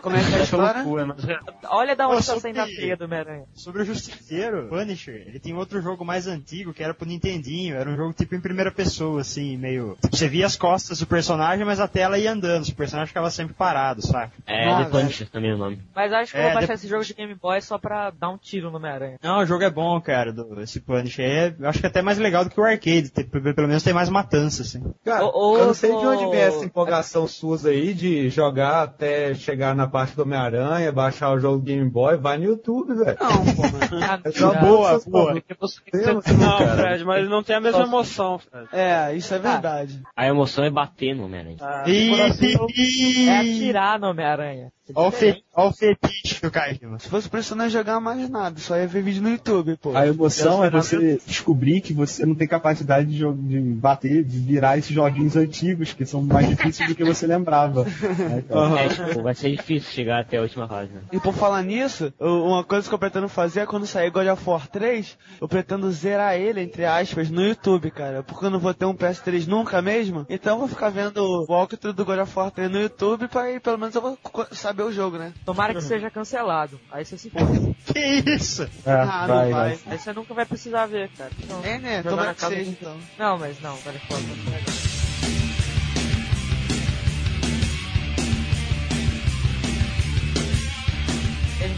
Como é que é a história? loucura, mas Olha da onde tá saindo a teia do Homem-Aranha. Sobre o Justiceiro, Punisher, ele tem outro jogo mais antigo que era pro Nintendinho. Era um jogo tipo em primeira pessoa, assim, meio. Tipo, você via as costas do personagem, mas a tela ia andando. O personagem ficava sempre parado, saca? É, Ah, The Punisher também é o nome. Mas acho que eu É, vou baixar esse jogo de Game Boy só pra dar um tiro no Homem-Aranha. Não, o jogo é bom, cara, do, esse Punisher. É, eu acho que é até mais legal do que o arcade. tem- pelo menos tem mais matança, assim. Cara, Ô, ô, eu não sei de onde vem essa empolgação suas aí de jogar até chegar na parte do Homem-Aranha, baixar o jogo do Game Boy, vai no YouTube, velho. Não, pô, mano. É só Ah, boa, ser Não, cara. Fred, mas não tem a mesma emoção, Fred. É, isso é verdade. A emoção é bater no Homem-Aranha. Ah, É atirar no Homem-Aranha. Ó o, fe, o fetiche do Kajima. Se fosse pra você não jogar mais nada, só ia ver vídeo no YouTube, pô. a emoção é você descobrir que você não tem capacidade de, de bater, de virar esses joguinhos antigos, que são mais difíceis do que você lembrava. né? É, tipo, vai ser difícil chegar até a última fase, né? E por falar nisso, uma coisa que eu pretendo fazer é quando sair God of War 3, eu pretendo zerar ele, entre aspas, no YouTube, cara. Porque eu não vou ter um PS3 nunca mesmo. Então eu vou ficar vendo o walkthrough do God of War 3 no YouTube pra aí pelo menos eu vou co- saber o jogo, né? Tomara que seja cancelado. Aí você se for. Que isso? É, ah, não vai, vai. Aí você nunca vai precisar ver, cara. Não, É, né? Tomara que seja, então. não mas não, vale fora.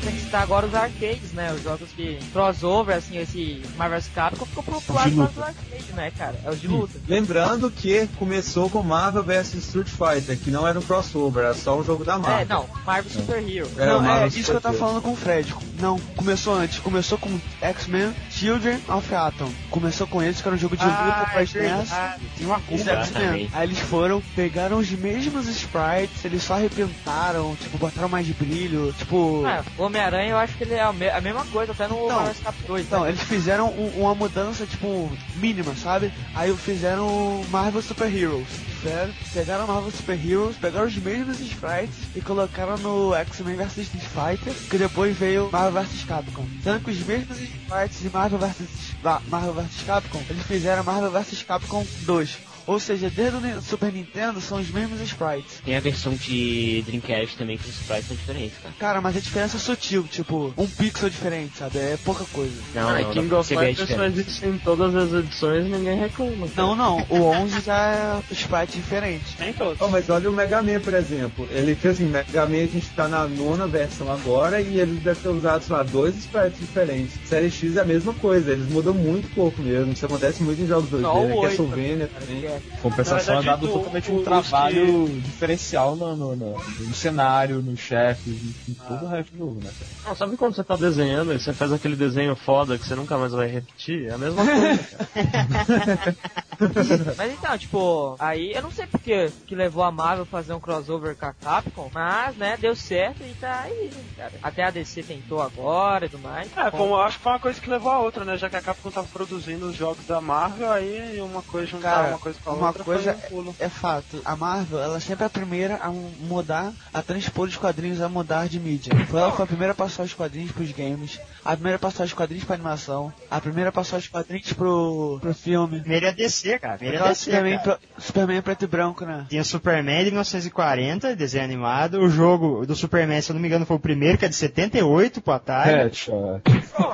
Tem que citar agora os arcades, né? Os jogos que crossover, assim, esse Marvel vs Capcom ficou popular De por causa do arcade, né, cara? É os de luta. Lembrando que começou com Marvel vs Street Fighter, que não era um crossover, era só um jogo da Marvel. É, não, Marvel Super Hero. É, não, o é Marvel isso que eu tava Super falando com o Fred. Não, começou antes. Começou com X-Men Children of Atom. Começou com eles, que era um jogo de luta Ah, pra é SNES. verdade. Tem uma é. Exatamente. Aí eles foram, pegaram os mesmos sprites, eles só repintaram, tipo, botaram mais brilho, tipo... É, o Homem-Aranha eu acho que ele é a, me- a mesma coisa, até no Então, Marvel Capcom 2. Então, né? eles fizeram um- uma mudança, tipo, mínima, sabe? Aí fizeram Marvel Super Heroes. Fizeram, pegaram Marvel Super Heroes, pegaram os mesmos sprites e colocaram no X-Men vs Street Fighter, que depois veio Marvel vs Capcom. Sendo que os mesmos sprites de Marvel vs Marvel vs Capcom, eles fizeram Marvel vs Capcom 2. Ou seja, desde o Super Nintendo são os mesmos sprites. Tem a versão de Dreamcast também, que os sprites são diferentes, cara. Cara, mas a diferença é sutil, tipo, um pixel diferente, sabe? É pouca coisa. Não, Ah, não, King pra of Fighters faz isso em todas as edições e ninguém reclama. cara. Não, não, o 11 já é sprite diferente. Nem todos. Oh, mas olha o Mega Man, por exemplo. Ele fez assim, Mega Man a gente tá na nona versão agora e eles devem ter usado, sei lá, dois sprites diferentes. Série X é a mesma coisa, eles mudam muito pouco mesmo. Isso acontece muito em jogos 2D, Só o né? Castlevania também. Compensação é dado o- totalmente o- um trabalho diferencial no, no, no- no cenário, nos chefes, em todo o resto do jogo, né? Não, sabe quando você tá desenhando e você faz aquele desenho foda que você nunca mais vai repetir? É a mesma coisa. Mas então, tipo, aí eu não sei porque que levou a Marvel a fazer um crossover com a Capcom, mas, né, deu certo e tá aí, cara. Até a DC tentou agora e tudo mais. É, Bom, acho que foi uma coisa que levou a outra, né? Já que a Capcom tava produzindo os jogos da Marvel, aí uma coisa juntar uma coisa uma coisa um é fato. A Marvel, ela sempre é a primeira a mudar, a transpor os quadrinhos a mudar de mídia. Foi ela que foi a primeira a passar os quadrinhos pros games, a primeira a passar os quadrinhos pra animação, a primeira a passar os quadrinhos pro, pro filme. Primeiro ia descer, cara. Primeiro ia Aquela descer, Superman, cara. pro- Superman preto e branco, né? Tinha Superman de 1940, desenho animado. O jogo do Superman, se eu não me engano, foi o primeiro, que é de 78 pro Atari. Headshot.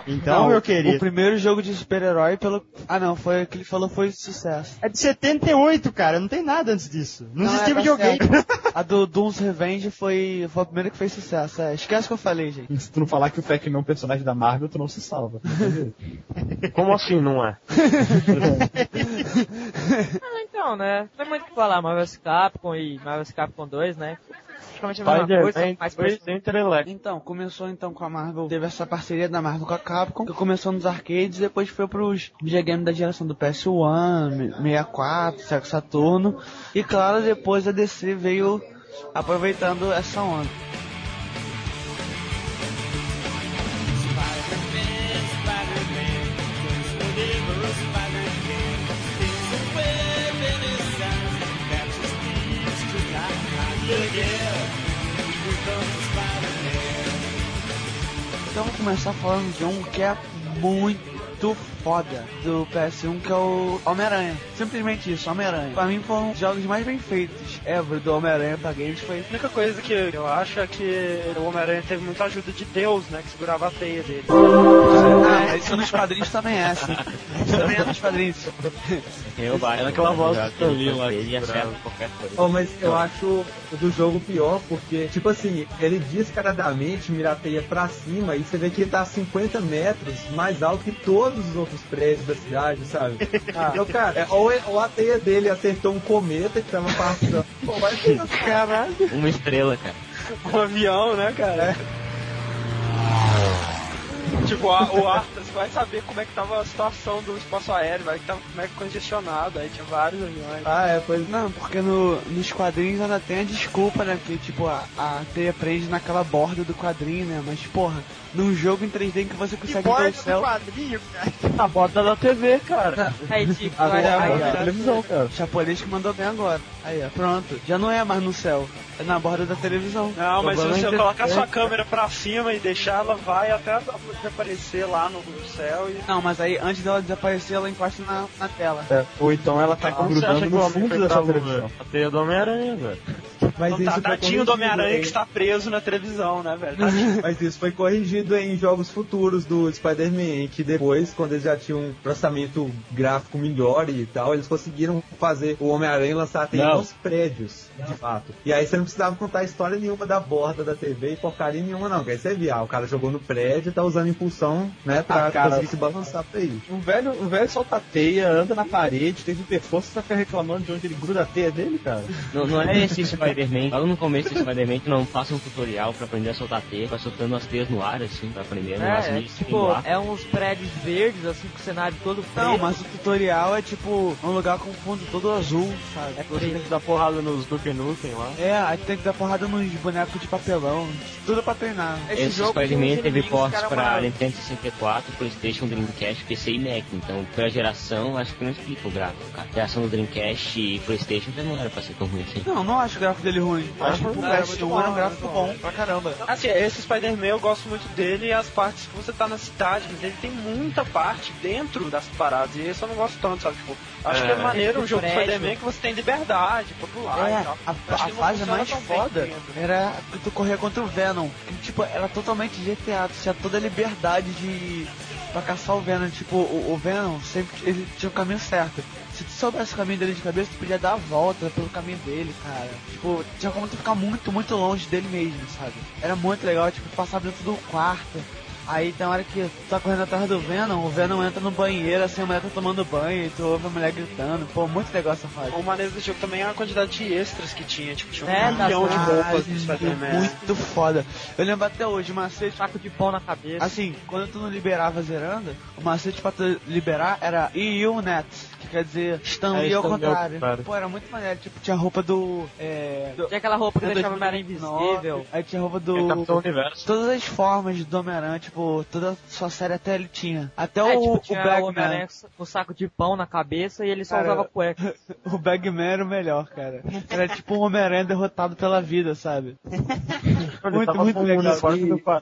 Então, Não, meu querido. O primeiro jogo de super-herói pelo. Ah não, foi o que ele falou foi sucesso. É de 78, cara. Não tem nada antes disso. Não, Não, existia é, tá videogame. certo. A do Doom's Revenge foi, foi a primeira que fez sucesso. É, esquece o que eu falei, gente. Se tu não falar que o Pac-Man é um personagem da Marvel, tu não se salva. Como assim não é? Ah, então, né, não tem muito o que falar, Marvel vs Capcom e Marvel vs Capcom 2, né, praticamente a mesma coisa. Então, começou então com a Marvel, teve essa parceria da Marvel com a Capcom, que começou nos arcades, depois foi pros videogames da geração do PS1, 64, Sega Saturno, e claro, depois a DC veio aproveitando essa onda. Então vamos começar falando de um que é muito foda do PS1, que é o Homem-Aranha. Simplesmente isso, Homem-Aranha. Pra mim foram os jogos mais bem feitos ever do Homem-Aranha pra games. Foi A única coisa que eu acho é que o Homem-Aranha teve muita ajuda de Deus, né? Que segurava a teia dele. Ah, mas isso nos quadrinhos também é assim. Isso também é nos quadrinhos. Eu baixo. Era aquela voz do Stan Lee lá Ele que acerta qualquer coisa. Oh, mas eu acho o do jogo pior, porque, tipo assim, ele descaradamente mira a teia pra cima e você vê que ele tá a 50 metros mais alto que todos os outros prédios da cidade, sabe? Então, cara, é, ou, ou a teia dele acertou um cometa que tava passando. Pô, vai ser caralho. Uma estrela, cara. Um avião, né, cara? Tipo, a- o Arthur vai saber como é que tava a situação do espaço aéreo, vai que tava como é que congestionado, aí tinha vários aviões. Ah, é, pois Não, porque no, nos quadrinhos ainda tem a desculpa, né? Que tipo, a, a teia prende naquela borda do quadrinho, né? Mas porra, num jogo em 3D em que você Que consegue ver borda o do céu. quadrinho, cara. A borda da TV, cara. Aí, tipo, Ah, aí, é, aí, é, ó. televisão, cara. O japonês que mandou bem agora. Aí, ó, pronto. Já não é mais no céu, é na borda da televisão. Não, mas se você é colocar que- sua câmera pra cima e deixar ela vai até aparecer lá no céu e. Não, mas aí antes dela desaparecer, ela encosta na, na tela. É, ou então ela tá acha grudando no fundo dessa televisão. A teia do Homem-Aranha, velho. Mas Então, isso tá, foi tadinho do Homem-Aranha corrigido que em- está preso na televisão, né, velho? Mas isso foi corrigido em jogos futuros do Spider-Man, que depois, quando eles já tinham um processamento gráfico melhor e tal, eles conseguiram fazer o Homem-Aranha lançar a teia Não. nos prédios, de fato. E aí você não precisava contar história nenhuma da borda da TV e porcaria nenhuma, não. Que aí você via, ah, o cara jogou no prédio e tá usando impulsão, né, pra Ah, cara. conseguir se balançar pra ir. Um velho, um velho solta teia, anda na parede, tem super força, você tá ficar reclamando de onde ele gruda a teia dele, cara. Não, não é esse Spider-Man. Logo no começo do Spider-Man não faça um tutorial pra aprender a soltar teia, vai soltando as teias no ar, assim, pra aprender, umas É, é, tipo, é uns prédios verdes, assim, com o cenário todo preto. Não, mas o tutorial é tipo um lugar com fundo todo azul, sabe? É Você tem que dar porrada nos Duke Nukem lá. É, aí tem que dar porrada nos bonecos de papelão, tudo pra treinar. Esse tem Spider-Man teve portes pra. Nintendo 64, Playstation, Dreamcast, PC e Mac. Então, pela geração, acho que não explica o gráfico, cara. A geração do Dreamcast e Playstation já não era pra ser tão ruim assim. Não, não acho o gráfico dele ruim. Acho que o Não, é muito PS1 bom, era um é gráfico muito bom. bom pra caramba. Assim, esse Spider-Man eu gosto muito dele e as partes que você tá na cidade, mas ele tem muita parte dentro das paradas, e esse eu não gosto tanto, sabe? Tipo, acho É. que é maneiro um jogo de prédio. Spider-man que você tem liberdade pra pular É, e tal. a, a não fase mais foda era que tu corria contra o Venom. Que, tipo, era totalmente GTA, tu tinha toda a liberdade de. pra caçar o Venom. Tipo, o, o Venom sempre ele tinha o caminho certo. Se tu soubesse o caminho dele de cabeça, tu podia dar a volta pelo caminho dele, cara. Tipo, tinha como tu ficar muito, muito longe dele mesmo, sabe? Era muito legal, tipo, passar dentro do quarto. Aí tem hora que tu tá correndo atrás do Venom, o Venom entra no banheiro, assim, a mulher tá tomando banho e tu ouve a mulher gritando. Pô, muito legal essa fase. O maneiro do jogo também é a quantidade de extras que tinha, tipo, tinha um É, milhão de roupas do Spider-Man. Muito foda. Eu lembro até hoje, o macete Saco de pão na cabeça. Assim, quando tu não liberava zerando, o macete pra tu liberar era EU Net, que quer dizer Stan É, Lee ao contrário. contrário. Pô, era muito maneiro. Tipo, tinha roupa do. É, do Tinha aquela roupa que é deixava o 2009, Homem-Aranha invisível. Aí tinha roupa do. É Capitão Universo. Todas as formas do Homem-Aranha, tipo, toda a sua série até ele tinha. Até É, o, tipo, o tinha o Bagman. Homem-Aranha com o saco de pão na cabeça e ele só Cara, usava cueca. O Bagman era o melhor, cara. Era tipo um Homem-Aranha derrotado pela vida, sabe? Muito, tava muito legal.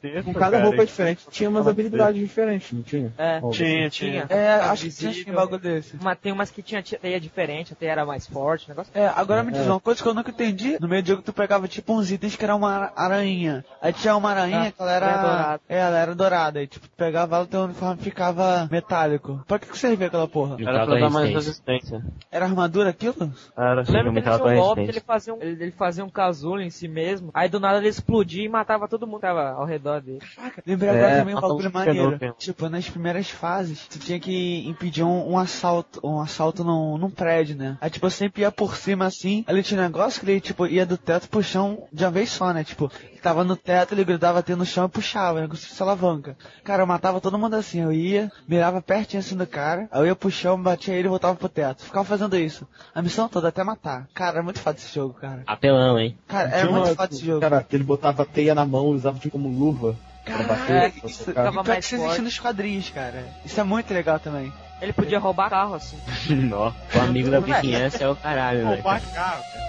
E Com cada cara, roupa diferente, tinha umas habilidades diferentes, não tinha? É, Tinha, tinha. É, acho que tinha um bagulho desse. Uma, tem umas que tinha teia diferente, a teia era mais forte, o negócio. É, agora me diz uma coisa que eu nunca entendi. No meio do jogo tu pegava tipo uns itens que era uma ara- aranha. Aí tinha uma aranha Ah, que ela era. É, ela era dourada. E tipo, tu pegava ela, teu uniforme ficava metálico. Pra que, que servia aquela porra? Era pra da dar mais resistência. Era armadura aquilo? Era, Eu lembro que ele tinha um golpe ele fazia, um, ele, ele fazia um casulo em si mesmo, aí do nada ele explodia e matava todo mundo que tava ao redor dele. Lembrei agora É, também um bagulho maneiro. Tipo, nas primeiras fases, tu tinha que impedir um, um assalto, um assalto num, num prédio, né? Aí tipo, eu sempre ia por cima assim, ali tinha um negócio que ele, tipo, ia do teto pro chão de uma vez só, né? Tipo, tava no teto, ele grudava até no chão e puxava, né? Com essa alavanca. Cara, eu matava todo mundo assim, eu ia, mirava pertinho assim do cara, aí eu ia pro chão, batia ele e voltava pro teto. Ficava fazendo isso. A missão toda até matar. Cara, é muito foda esse jogo, cara. Apelão, hein? Cara, é Tinha muito foda esse jogo. Cara, que ele botava teia na mão e usava tipo como luva pra bater. É, pra isso pior mais que isso existe nos quadrinhos, cara. Isso é muito legal também. Ele podia roubar carro assim. Nó. O amigo da vizinhança é o caralho, velho. Roubar carro, cara.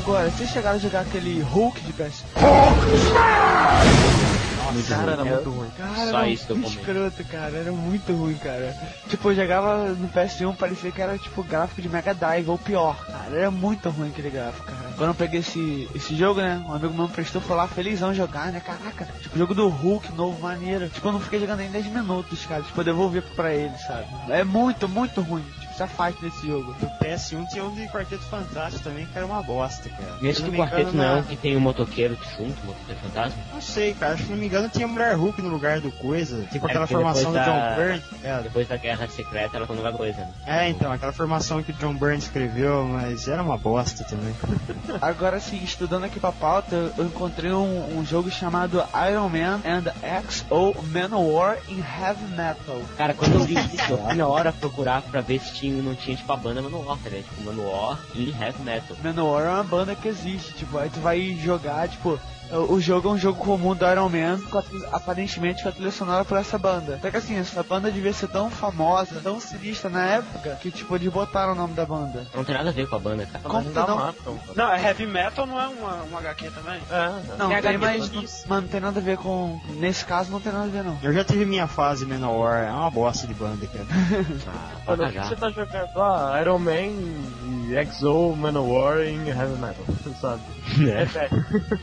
Agora, vocês chegaram a jogar aquele Hulk de PS? Cara, era muito ruim. Cara, Só isso muito escroto, cara. Era muito ruim, cara. Tipo, eu jogava no PS1, parecia que era tipo gráfico de Mega Drive, ou pior, cara. Era muito ruim aquele gráfico, cara. Quando eu peguei esse, esse jogo, né? Um amigo meu me prestou, foi lá felizão jogar, né? Caraca, tipo, jogo do Hulk, novo, maneiro. Tipo, eu não fiquei jogando nem 10 minutos, cara. Tipo, eu devolvi pra ele, sabe? É muito, muito ruim. Tipo, se afaste desse jogo. Do PS1 tinha um de Quarteto Fantástico também, que era uma bosta, cara. Esse Se do quarteto não é na- que tem um motoqueiro junto, um motoqueiro fantasma? Não sei, cara. Acho que se não me engano tinha Mulher Hulk no lugar do coisa. Tipo É, aquela formação do depois John da- Byrne. É, Depois da guerra secreta ela foi numa coisa, né? é, então, aquela formação que o John Byrne escreveu, mas era uma bosta também. Agora sim, estudando aqui pra pauta, eu encontrei um, um jogo chamado Iron Man and XO Manowar in Heavy Metal. Cara, quando eu vi isso, eu fui na hora procurar pra ver se tinha, não tinha tipo a banda Manowar, tá ligado? Tipo Manowar e Heavy Metal. Manowar é uma banda que existe, tipo, aí tu vai jogar, tipo, o jogo é um jogo comum do Iron Man, com a trilha- aparentemente com a trilha sonora por essa banda. Só que assim, essa banda devia ser tão famosa, tão sinistra na época, que tipo, eles botaram o nome da banda. Não tem nada a ver com a banda, cara. Como não? matam. Não, é Heavy Metal não é uma, um HQ também? É, Não, Tem tem, HQ mas, do não, mano, não tem nada a ver com, nesse caso não tem nada a ver não. Eu já tive minha fase Manowar, é uma bosta de banda, cara. Ah, pra Olha, o que cagar. você tá jogando? Ah, Iron Man e Exo Manowar em Heavy Metal, sabe? É.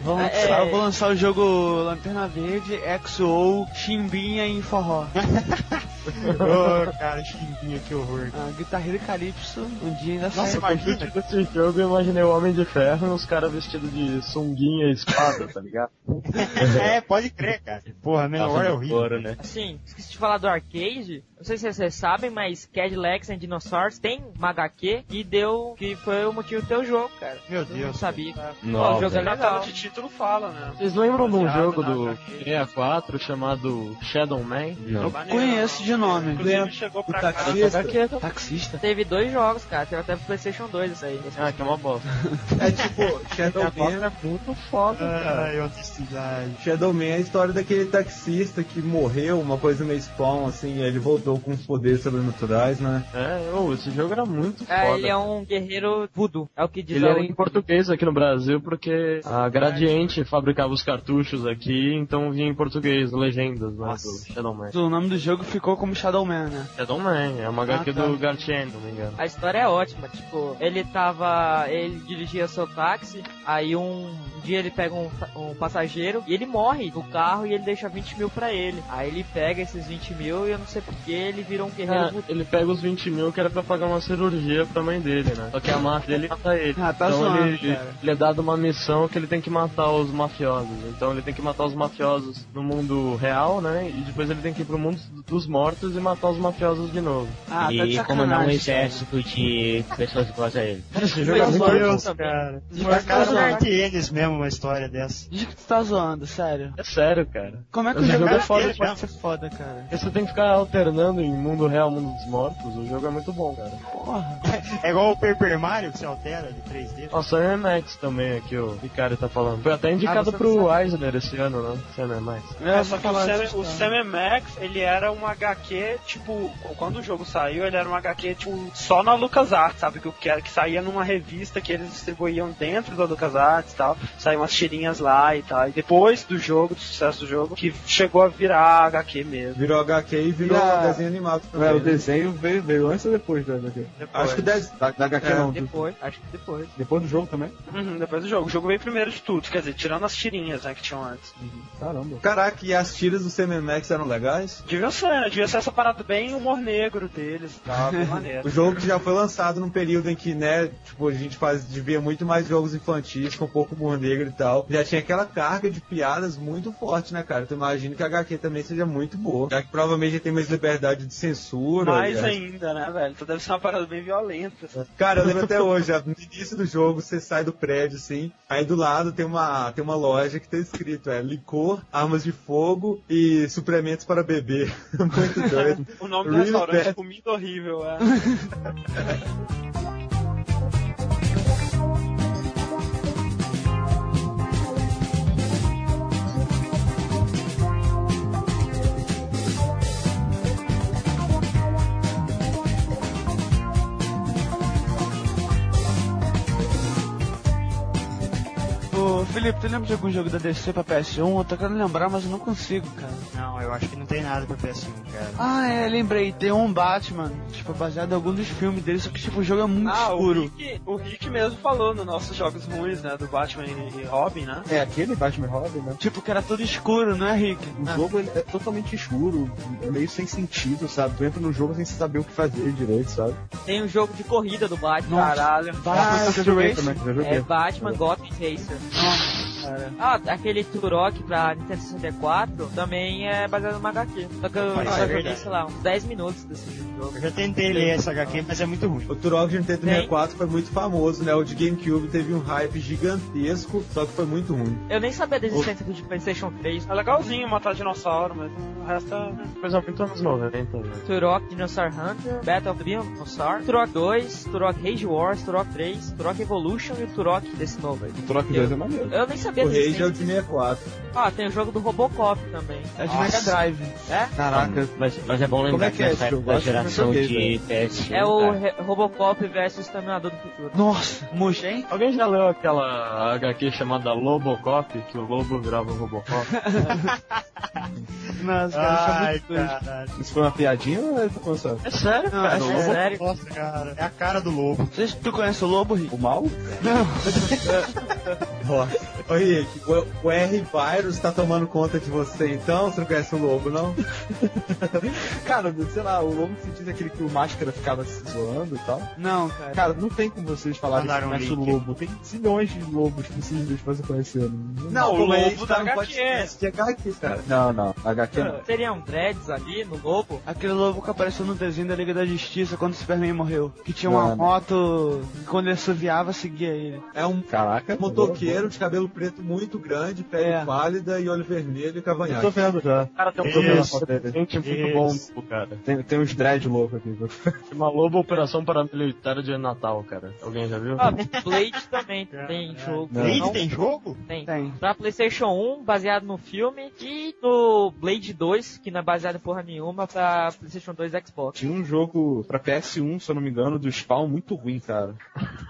Vamos É, lançar- é. eu vou lançar o jogo Lanterna Verde, XO, Chimbinha e Forró. Ô, cara, chimbinha, que horror. Ah, Guitarreira Calypso, um dia ainda Nossa, sai. imagina. Desse jogo eu imaginei o Homem de Ferro e os caras vestidos de sunguinha e espada, tá ligado? é, pode crer, cara. Porra, Manowar é horrível. Ouro, né? Assim, esqueci de falar do arcade. Não sei se vocês sabem, mas Cadillacs and Dinosaurs tem uma HQ que deu. que foi o motivo do teu jogo, cara. Meu Eu não Deus. sabia. Pô, o Nossa, jogo é legal. de título fala, né? Vocês lembram de um jogo do HQ. 64 chamado Shadow Man? Não. Maneiro. Conheço de nome. Inclusive chegou pra cá. taxista. Taxista. Teve dois jogos, cara. Teve até pro PlayStation 2 isso aí. Ah, que é uma bosta. É tipo, Shadow Man, é muito foda, cara. Ai, honestidade. Shadow Man é a história daquele taxista que morreu, uma coisa meio spawn, assim, e ele voltou com os poderes sobrenaturais, né? É, ô, esse jogo era muito É, foda. ele é um guerreiro voodoo. É o que diz Ele a era em português aqui no Brasil porque a Gradiente fabricava os cartuchos aqui, então vinha em português, legendas, né, Nossa. do Shadow Man. O nome do jogo ficou como Shadow Man, né? Shadow Man, é uma HQ Ah, tá. do Gartien, não me engano. A história é ótima, tipo, ele tava. ele dirigia seu táxi, aí um dia ele pega um, um passageiro e ele morre no carro e ele deixa 20 mil pra ele. Aí ele pega esses 20 mil e eu não sei porquê, ele vira um guerreiro Ah, ele pega os 20 mil que era pra pagar uma cirurgia pra mãe dele, né? Só que a máfia dele mata ele. Ah, tá então zoando, ele, cara. ele é dado uma missão que ele tem que matar os mafiosos. Então ele tem que matar os mafiosos no mundo real, né? E depois ele tem que ir pro mundo dos mortos e matar os mafiosos de novo. Ah, tá e comandar um exército de pessoas iguais a ele. Esse jogo é Meu Deus, também. cara. A cara do tá mesmo, uma história dessa. Diz que tu tá zoando, sério. É sério, cara. Como é que o jogo jogo é é foda, pode ser foda, cara? Porque você tem que ficar alternando em mundo real, mundo dos mortos. O jogo é muito bom, cara. Porra. É igual o Paper Mario que você altera de 3D. Ó, Sam Max também aqui, o Ricardo tá falando. Foi até indicado Ah, pro Eisner esse ano, né? Sam Max. É, só que o Sam, o Sam Max, ele era um HQ, tipo, quando o jogo saiu, ele era um HQ, tipo, só na LucasArts, sabe? Que, que, que saía numa revista que eles distribuíam dentro da LucasArts e tal. Saíam umas tirinhas lá e tal. E depois do jogo, do sucesso do jogo, que chegou a virar HQ mesmo. Virou HQ e virou E a- desenho animado também. É, o né? desenho veio, veio antes ou depois da HQ? Acho que deve... Da, da HQ É, não, do- Depois, acho que depois. depois do jogo também? Uhum, depois do jogo. O jogo veio primeiro de tudo, quer dizer, tirando as tirinhas, né, que tinham antes. Caramba. Caraca, e as tiras do Max eram legais? Devia ser, né? Devia ser essa parada bem humor negro deles e tal, bem maneiro. O jogo que já foi lançado num período em que, né, tipo, a gente faz, via muito mais jogos infantis com pouco humor negro e tal. Já tinha aquela carga de piadas muito forte, né, cara? Então imagino que a HQ também seja muito boa. Já que provavelmente já tem mais liberdade de censura. Mais e- ainda, né, velho? Então deve ser uma parada bem violenta. Cara, eu lembro até hoje, no início do jogo, você sai do prédio, assim, aí do lado tem uma, tem uma loja que tá escrito, é, licor, armas de fogo e suplementos para bebê. Muito doido. O nome do restaurante é bad. Comida Horrível, é. Felipe, tu lembra de algum jogo da DC pra PS1? Eu tô querendo lembrar, mas eu não consigo, cara. Não, eu acho que não tem nada pra PS1, cara. Ah, é, lembrei. Tem um Batman, tipo, baseado em algum dos filmes dele, só que, tipo, o jogo é muito Ah, o escuro. Rick, o Rick mesmo falou nos nossos jogos ruins, né? Do Batman e e Robin, né? É aquele Batman e Robin, né? Tipo, que era tudo escuro, não é, Rick? O jogo ele é totalmente escuro, é meio sem sentido, sabe? Tu entra no jogo sem saber o que fazer direito, sabe? Tem um jogo de corrida do Batman. Caralho. Ah, eu joguei também, É joguei. Batman Gotham Racer. Ah, aquele Turok pra Nintendo 64 também é baseado numa HQ. Só que eu Mas só é joguei, sei lá, uns 10 minutos desse jogo. Eu já tentei ler essa HQ, mas é muito ruim. O Turok de Nintendo 64 foi muito famoso, né? O de GameCube teve um hype gigantesco, só que foi muito ruim. Eu nem sabia da existência do de PlayStation 3. É legalzinho matar dinossauro, mas o resto é... Coisa muito anos 90, né? Turok Dinosaur Hunter, Battle of the Dinosaur, Turok 2, Turok Rage Wars, Turok 3, Turok Evolution e o Turok desse novo aí. O Turok 2 é maneiro. Eu nem sabia O Rage é o de 64. Ah, tem o jogo do Robocop também. É de Mega Drive. É? Caraca. Mas, mas é bom Como lembrar é que é da que eu geração de PS1. É o cara. Re- Robocop versus Exterminador do Futuro. Nossa, murcha, hein? Alguém já leu aquela HQ chamada Lobocop, que o lobo virava o Robocop? Nossa, cara, isso é Ai, caralho. Isso foi uma piadinha ou tá falando É sério, Não, cara? é lobo... sério. Nossa, cara. É a cara do lobo. Vocês, tu conhece o Lobo, Rick? O mal? Ô Rick, o, o R-Virus tá tomando conta de você então? Você não conhece o Lobo, não? Cara, sei lá, o lobo se diz aquele que o máscara ficava se zoando e tal. Não, cara. Cara, não tem como vocês falarem que um conhece o lobo. Tem zilhões de lobos possíveis pra você conhecer. Não, o mas Lobo tá da no HQ. podcast de HQ, cara. Não, não. HQ não. Seriam dreads ali no lobo? Aquele lobo que apareceu no desenho da Liga da Justiça quando o Superman morreu. Que tinha uma Mano. moto que quando ele assoviava seguia ele. É um Caraca. motoqueiro de cabelo preto muito grande, pele É. pálida e olho vermelho e Eu tô cavanhaque. vendo já. Cara, tem um dele. gente muito Isso. bom, cara. Tem, tem uns dread loucos aqui. Chama Lobo Operação Paramilitar de Natal, cara. Alguém já viu? Ah, Blade também tem jogo. Não. Blade Não, tem jogo? tem. Tem. Pra PlayStation 1, baseado no filme, e no Blade 2, que não é baseado em porra nenhuma, pra PlayStation 2 e Xbox. Tinha um jogo pra PS1, se eu não me engano, do Spawn muito ruim, cara.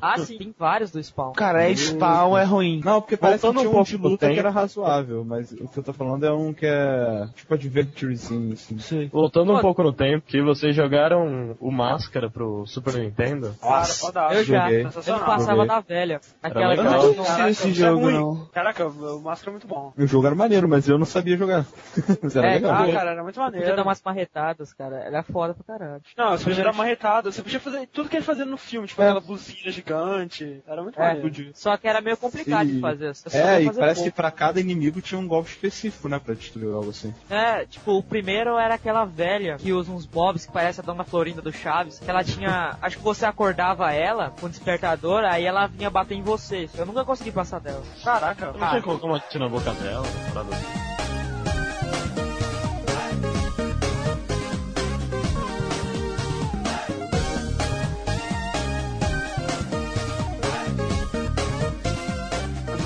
Ah, sim, tem vários do Spawn. Cara, é Spawn, é ruim. Não, porque parece que Voltando tinha um um pouco de luta que tempo. era razoável, mas o que eu tô falando é um que é tipo adventurezinho, assim. Sei. Voltando um pouco no tempo que vocês jogaram o Máscara pro Super Nintendo. Claro, foda Eu já. Joguei. Eu Sensacional. passava Joguei. da velha. Aquela que eu Eu tinha não sei esse é jogo, ruim. não. Caraca, o Máscara é muito bom. O jogo era maneiro, mas eu não sabia jogar. mas era É, legal. Ah, cara, era muito Podia maneiro. dar umas marretadas, cara. Era foda pra caralho. Não, você podia dar uma retada, você podia fazer tudo que ele fazia no filme, tipo É. aquela buzina gigante. Era muito É, maneiro. só que era meio complicado Sim. de fazer. Você só É, e fazer parece pouco. que pra cada inimigo tinha um golpe específico, né? Pra destruir algo assim. É, tipo, o primeiro era aquela velha que usa uns bobs que parece a Dona Florinda do Chaves, que ela tinha. acho que você acordava ela com o despertador, aí ela vinha bater em você. Eu nunca consegui passar dela. Caraca, Não tinha uma tira na boca dela, uma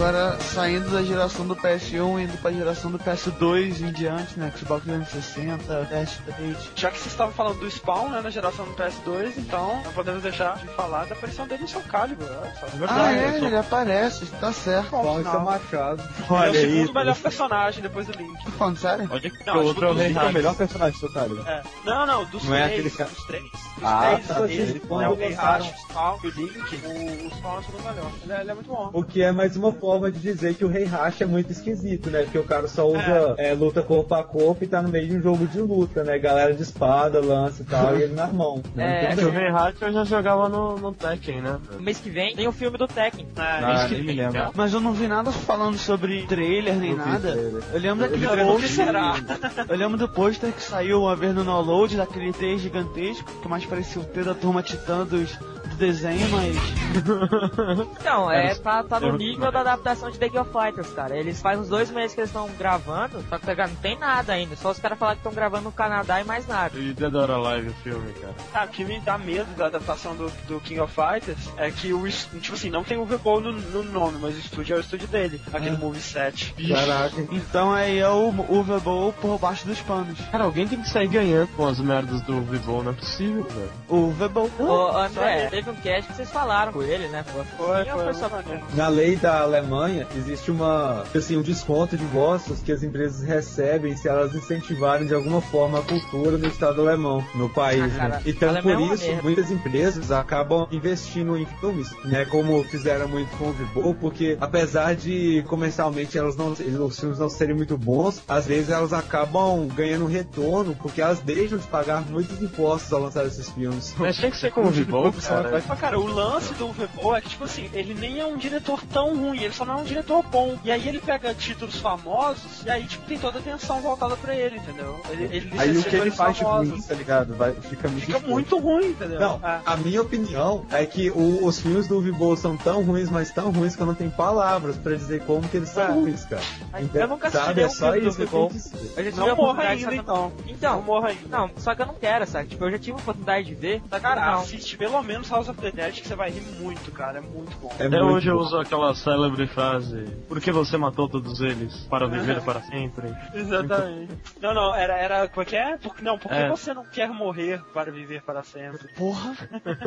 Agora, saindo da geração do PS1 e indo pra geração do PS2 em diante, né? Xbox 360, PS3. Já que vocês estavam falando do Spawn, né, na geração do PS2, então não podemos deixar de falar da aparição dele no Soul Calibur, olha só. Ah, é, ele aparece, tá certo. Paulo Machado. Ele é o Olha aí. segundo melhor personagem depois do Link. Tá falando sério? Pode que Não, o outro é o tipo, É melhor personagem do Calibur. É. Não, não, dos Não é três, aquele ca- dos três. Dos Ah, três, tá. ele, Ele- né, quando o Rei lançaram- o Spawn e o Link, o, o Spawn é o segundo melhor. Ele é, ele é muito bom. O que é mais uma forma de dizer que o Rei Hash é muito esquisito, né? Porque o cara só usa é, luta corpo a corpo e tá no meio de um jogo de luta, né? Galera de espada, lança e tal, e ele na mão. Né? É, Então, O Rei Hack eu já jogava no, no Tekken, né? No mês que vem tem o filme do Tekken. É, Ah, isso nem me lembro. Mas eu não vi nada falando sobre trailer nem nada. trailer. Eu lembro daquele que pôster. será? Eu lembro do pôster que saiu uma vez no download, daquele T gigantesco, que mais parecia o T da turma titã dos, do desenho, mas. Então, é, tá, tá no nível da adaptação de The King of Fighters, cara. Eles fazem uns dois meses que eles estão gravando, só que tá não tem nada ainda. Só os caras falaram que estão gravando no Canadá e mais nada. E Dead or Alive o filme, cara. Ah, o que me dá medo da adaptação do, do King of Fighters é que o tipo assim, não tem o Vebol no, no nome, mas o estúdio é o estúdio dele, aquele É. moveset. Caraca. Então aí é o Uverball por baixo dos panos. Cara, alguém tem que sair ganhando com as merdas do Vivon, não é possível, velho. O Uverball. Ô, André, um cast que vocês falaram com ele, né? Foi, Foi, foi, só. Na lei da Alemanha, existe uma, assim, um desconto de impostos que as empresas recebem se elas incentivarem de alguma forma a cultura no Estado alemão, no país. Ah, cara, né? Então, por é isso, merda. muitas empresas acabam investindo em filmes, né? Como fizeram muito com o Vibo, porque apesar de comercialmente elas não, os filmes não serem muito bons, às vezes elas acabam ganhando retorno porque elas deixam de pagar muitos impostos ao lançar esses filmes. Mas tinha que ser com o Vivon, cara. Mas, cara, o lance do Vebol é que, tipo assim, ele nem é um diretor tão ruim, ele só não é um diretor bom. E aí ele pega títulos famosos, e aí, tipo, tem toda a atenção voltada pra ele, entendeu? Ele, ele Aí o que ele faz de ruim, tá ligado? Vai, fica muito Fica muito ruim, entendeu? Não, É. a minha opinião é que o- os filmes do Vibo são tão ruins, mas tão ruins que eu não tenho palavras pra dizer como que eles são É. ruins, cara. Eu nunca assisti é só filme do isso que eu já tive Não a morra oportunidade, ainda, eu- então. Então, Não morra ainda. não, só que eu não quero, sabe? Tipo, eu já tive a oportunidade de ver, que Cara, não. assiste pelo menos House of the Dead que você vai rir muito, cara. É muito bom. É Até muito hoje eu bom. uso aquela célebre frase: Por que você matou todos eles? Para viver para sempre? Exatamente. Não, não, era, era, como é que é? Por, não, porque É. você não quer morrer para viver para sempre? Porra.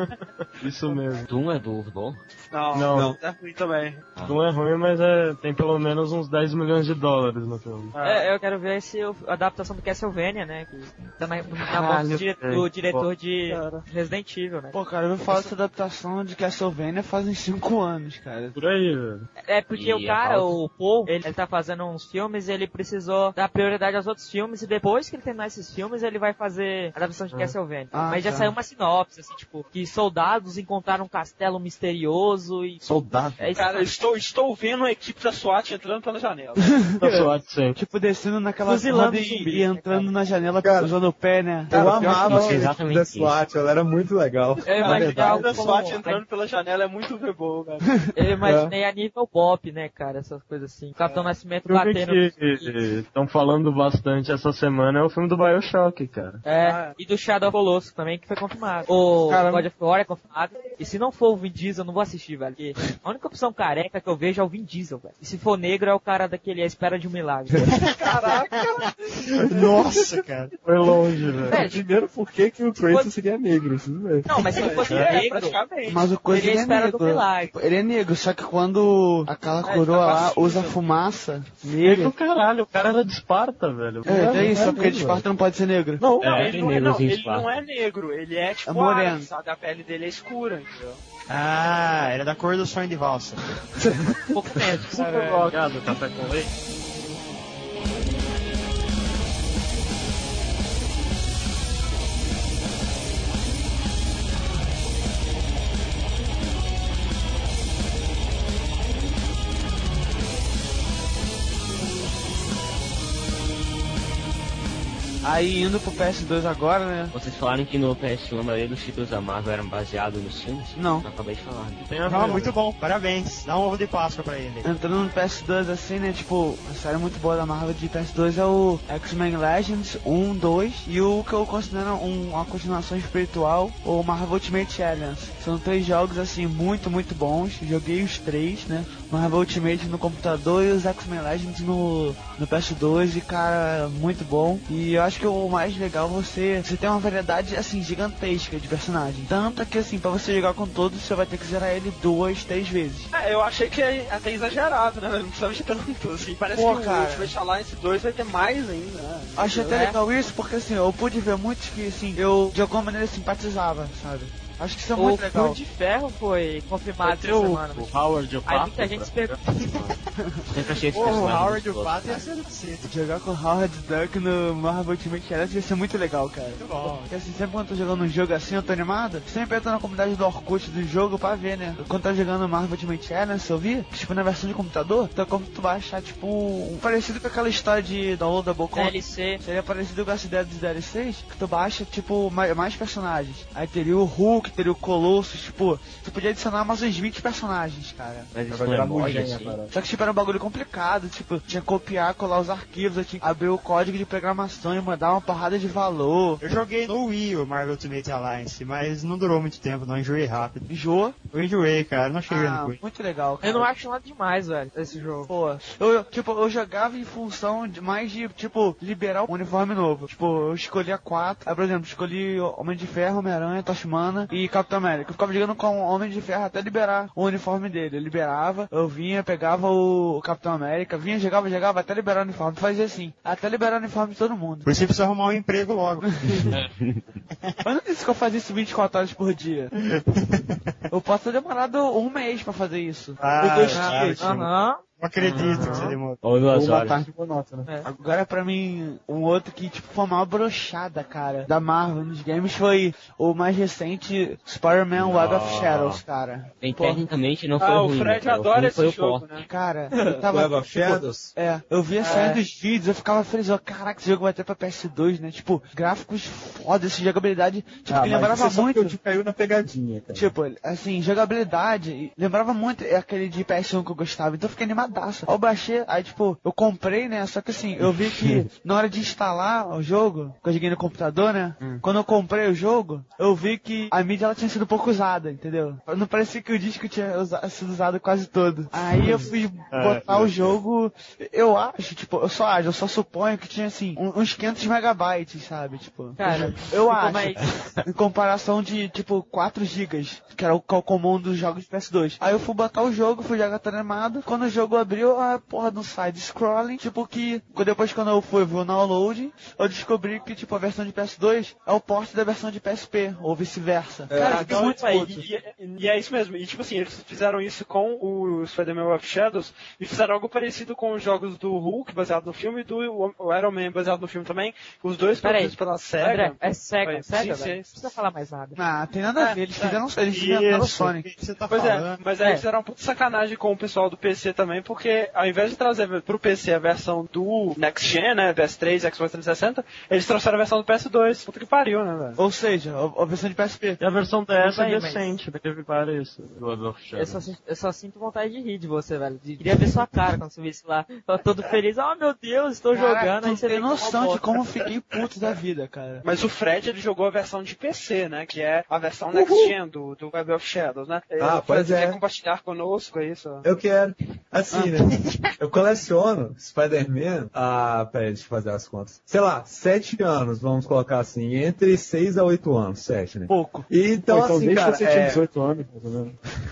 Isso mesmo. Doom é do Vivon? Não, Não. não. É ruim também. Não é ruim, mas é, tem pelo menos uns 10 milhões de dólares no filme. É, eu quero ver se a adaptação do Castlevania, né? Que tá na, na mão do, do diretor de. Resident Evil, né? Pô, cara, eu falo essa adaptação de Castlevania fazem 5 anos, cara. Por aí, velho. É porque E o é cara, o Paul, ele, ele tá fazendo uns filmes, ele precisou dar prioridade aos outros filmes e depois que ele terminar esses filmes, ele vai fazer a adaptação de Castlevania. Ah, Mas já tá. saiu uma sinopse, assim, tipo, que soldados encontraram um castelo misterioso e... Soldado. É isso Cara, eu estou, estou vendo a equipe da SWAT entrando pela janela. Tá suave sempre. Tipo, descendo naquela Fuzilando e, e entrando cara? na janela Cara, usando o pé, né? Eu Cara, pior isso, que a é equipe exatamente da isso. SWAT, ela era muito legal. Eu imaginei verdade. Algo da como... SWAT entrando pela janela é muito bom, cara. Eu imaginei a nível pop, né, cara, essas coisas assim. O Capitão Nascimento O filme batendo... que estão falando bastante essa semana é o filme do Bioshock, cara. É, Ah, e do Shadow Colossus também, que foi confirmado. O Caramba. God of War é confirmado. E se não for o Vin Diesel, eu não vou assistir, velho. Porque a única opção careca que eu vejo é o Vin Diesel, velho. E se for negro, é o cara daquele A Espera de um Milagre. Nossa, cara. Foi longe, velho. Velho, Primeiro, por que, que o Kratos seria negro? Isso mesmo. não, mas se ele fosse É, negro. Mas o coisa Ele é ele é espera do negro. milagre. Ele é negro, só que quando aquela É, coroa tá lá usa fumaça Negro, nele. caralho, o cara era de Esparta, velho. É, é isso, Não é porque de Esparta não pode ser negro. Não, Não, É, ele, não é, não, ele não é negro, ele é tipo É moreno. sabe? A pele dele é escura, entendeu? Ah, era da cor do sonho de valsa. Um pouco menos. Super drogado, café com leite. Aí indo pro PS2 agora, né? Vocês falaram que no PS1 a maioria dos títulos da Marvel eram baseados nos filmes? Não. Eu acabei de falar. né? Não, muito bom, parabéns. Dá um ovo de Páscoa pra ele. Entrando no PS2 assim, né? Tipo, a série muito boa da Marvel de PS2 é o X-Men Legends 1, 2 e o que eu considero um- uma continuação espiritual, o Marvel Ultimate Alliance. São três jogos assim muito, muito bons. Joguei os três, né? Marvel Ultimate no computador e os X-Men Legends no, no PS2 e cara, muito bom. E eu acho que o mais legal é você, você tem uma variedade assim gigantesca de personagens. Tanto que assim, pra você jogar com todos, você vai ter que zerar ele duas, três vezes. É, eu achei que é até exagerado, né? Não precisava de tanto, assim. Parece Pô, que cara. o Ultimate Alliance 2 vai ter mais ainda, né? Achei até É. legal isso, porque assim, eu pude ver muitos que assim, eu de alguma maneira simpatizava, sabe? Acho que isso é O muito legal. Punho de Ferro foi confirmado ter essa o, semana. o Howard o Aí muita gente se pergunta. Sempre achei esse o personagem Howard e o louco. Pato ia ser do cacete. Jogar com Howard Duck no Marvel Ultimate Alliance ia ser muito legal, cara. Muito bom. Porque assim, sempre quando eu tô jogando um jogo assim, eu tô animado, sempre entro na comunidade do Orkut do jogo pra ver, né? Quando tá jogando Marvel Ultimate Alliance, eu vi, tipo, na versão de computador, então como tu vai achar, tipo, um- parecido com aquela história de downloadable content. DLC. Seria parecido com essa ideia dos DLCs, que tu baixa, tipo, mais, mais personagens. Aí teria o Hulk, teria o Colossus, tipo, tu podia adicionar mais uns 20 personagens, cara. Mas isso não é mod, assim. Só que, tipo, era um bagulho complicado, tipo, tinha que copiar, colar os arquivos, eu tinha que abrir o código de programação e mandar uma porrada de valor. Eu joguei no Wii o Marvel Ultimate Alliance, mas não durou muito tempo, não enjoei rápido. Enjoa. Eu enjoei, cara, não cheguei Ah, no Wii. muito legal, cara. Eu não acho nada demais, velho, esse jogo. Pô, eu, tipo, eu jogava em função de mais de, tipo, liberar um uniforme novo. Tipo, eu escolhia quatro. Aí, por exemplo, escolhi Homem de Ferro, Homem-Aranha, Toshimana e Capitão América. Eu ficava jogando com o Homem de Ferro até liberar o uniforme dele. Eu liberava, eu vinha, pegava o Capitão América, vinha, jogava, jogava até liberar o uniforme. Fazia assim, até liberar o uniforme de todo mundo. Por isso precisa arrumar um emprego logo. Mas não disse que eu fazia isso 24 horas por dia. Eu posso ter demorado um mês pra fazer isso. Ah, Ou dois dias. Aham. Não acredito que você demorou. Ou duas uma horas. tarde monótona. É. Agora pra mim, um outro que tipo foi uma brochada, cara, da Marvel nos games foi o mais recente Spider-Man Web of Shadows, cara. Bem, Pô, tecnicamente não foi Ah, o ruim, Fred né, cara? O adora filme esse foi o jogo, pó. né? Cara, eu tava. Web of tipo, Shadows? É, eu via saindo os vídeos, eu ficava feliz, ó, caraca, esse jogo vai ter pra PS2, né? Tipo, gráficos foda, esse jogabilidade, tipo, Ah, que lembrava é muito. o Di caiu na pegadinha, cara. Tipo, assim, jogabilidade, lembrava muito aquele de PS1 que eu gostava, então eu fiquei animadaço. Aí eu baixei, aí tipo, eu comprei, né, só que assim, eu vi que na hora de instalar o jogo, que eu joguei no computador, né, quando eu comprei o jogo, eu vi que a mídia ela tinha sido pouco usada, entendeu? Não parecia que o disco tinha usa- sido usado quase todo. Aí eu fui botar o jogo, eu acho, tipo, eu só acho, eu só suponho que tinha assim, uns 500 megabytes, sabe, tipo. Cara, eu acho. mas- Em comparação de, tipo, 4 gigas, que era o que é o comum dos jogos de PS2. Aí eu fui botar o jogo, fui jogar animado. Quando o jogo abriu, a porra do side-scrolling, tipo que... Depois quando eu fui ver o download, eu descobri que, tipo, a versão de PS2 é o porte da versão de PSP, ou vice-versa. Cara, Cara, então, muito aí, puto. e, e- e é isso mesmo. E tipo assim, eles fizeram isso com o Spider-Man of Shadows e fizeram algo parecido com os jogos do Hulk, baseado no filme, e do o Iron Man, baseado no filme também. Os dois produzidos pela SEGA. André, é Foi- sim, velho. sim. Não precisa falar mais nada. Ah, tem nada a ver, eles É, fizeram, eles inventaram o Isso, Sonic. que você tá Pois é, falando? mas aí É. fizeram um puto sacanagem com o pessoal do PC também, porque ao invés de trazer pro PC a versão do Next Gen, né, PS3, Xbox 360, eles trouxeram a versão do PS2. Puta que pariu, né, velho? Ou seja, a, a versão de PSP. E a versão DS é mas- decente, pareça. Do Web of Eu só, eu só sinto vontade de rir de você, velho. De- Queria ver sua cara quando você visse lá. Tava todo feliz. Oh, meu Deus, estou Caraca, jogando. Aí você tem noção de como eu fiquei puto da vida, cara. Mas o Fred, ele jogou a versão de PC, né, que é a versão Next Gen do, do Web of Shadows, né? Ele Ah, pois quer é. compartilhar conosco, é isso? Eu quero. Assim, assim, né? Eu coleciono Spider-Man. Ah, peraí, deixa eu fazer as contas. Sei lá, sete anos, vamos colocar assim. Entre seis a oito anos, sete, né? Pouco. E então, Pô, então assim, cara. você tinha é- 18 anos.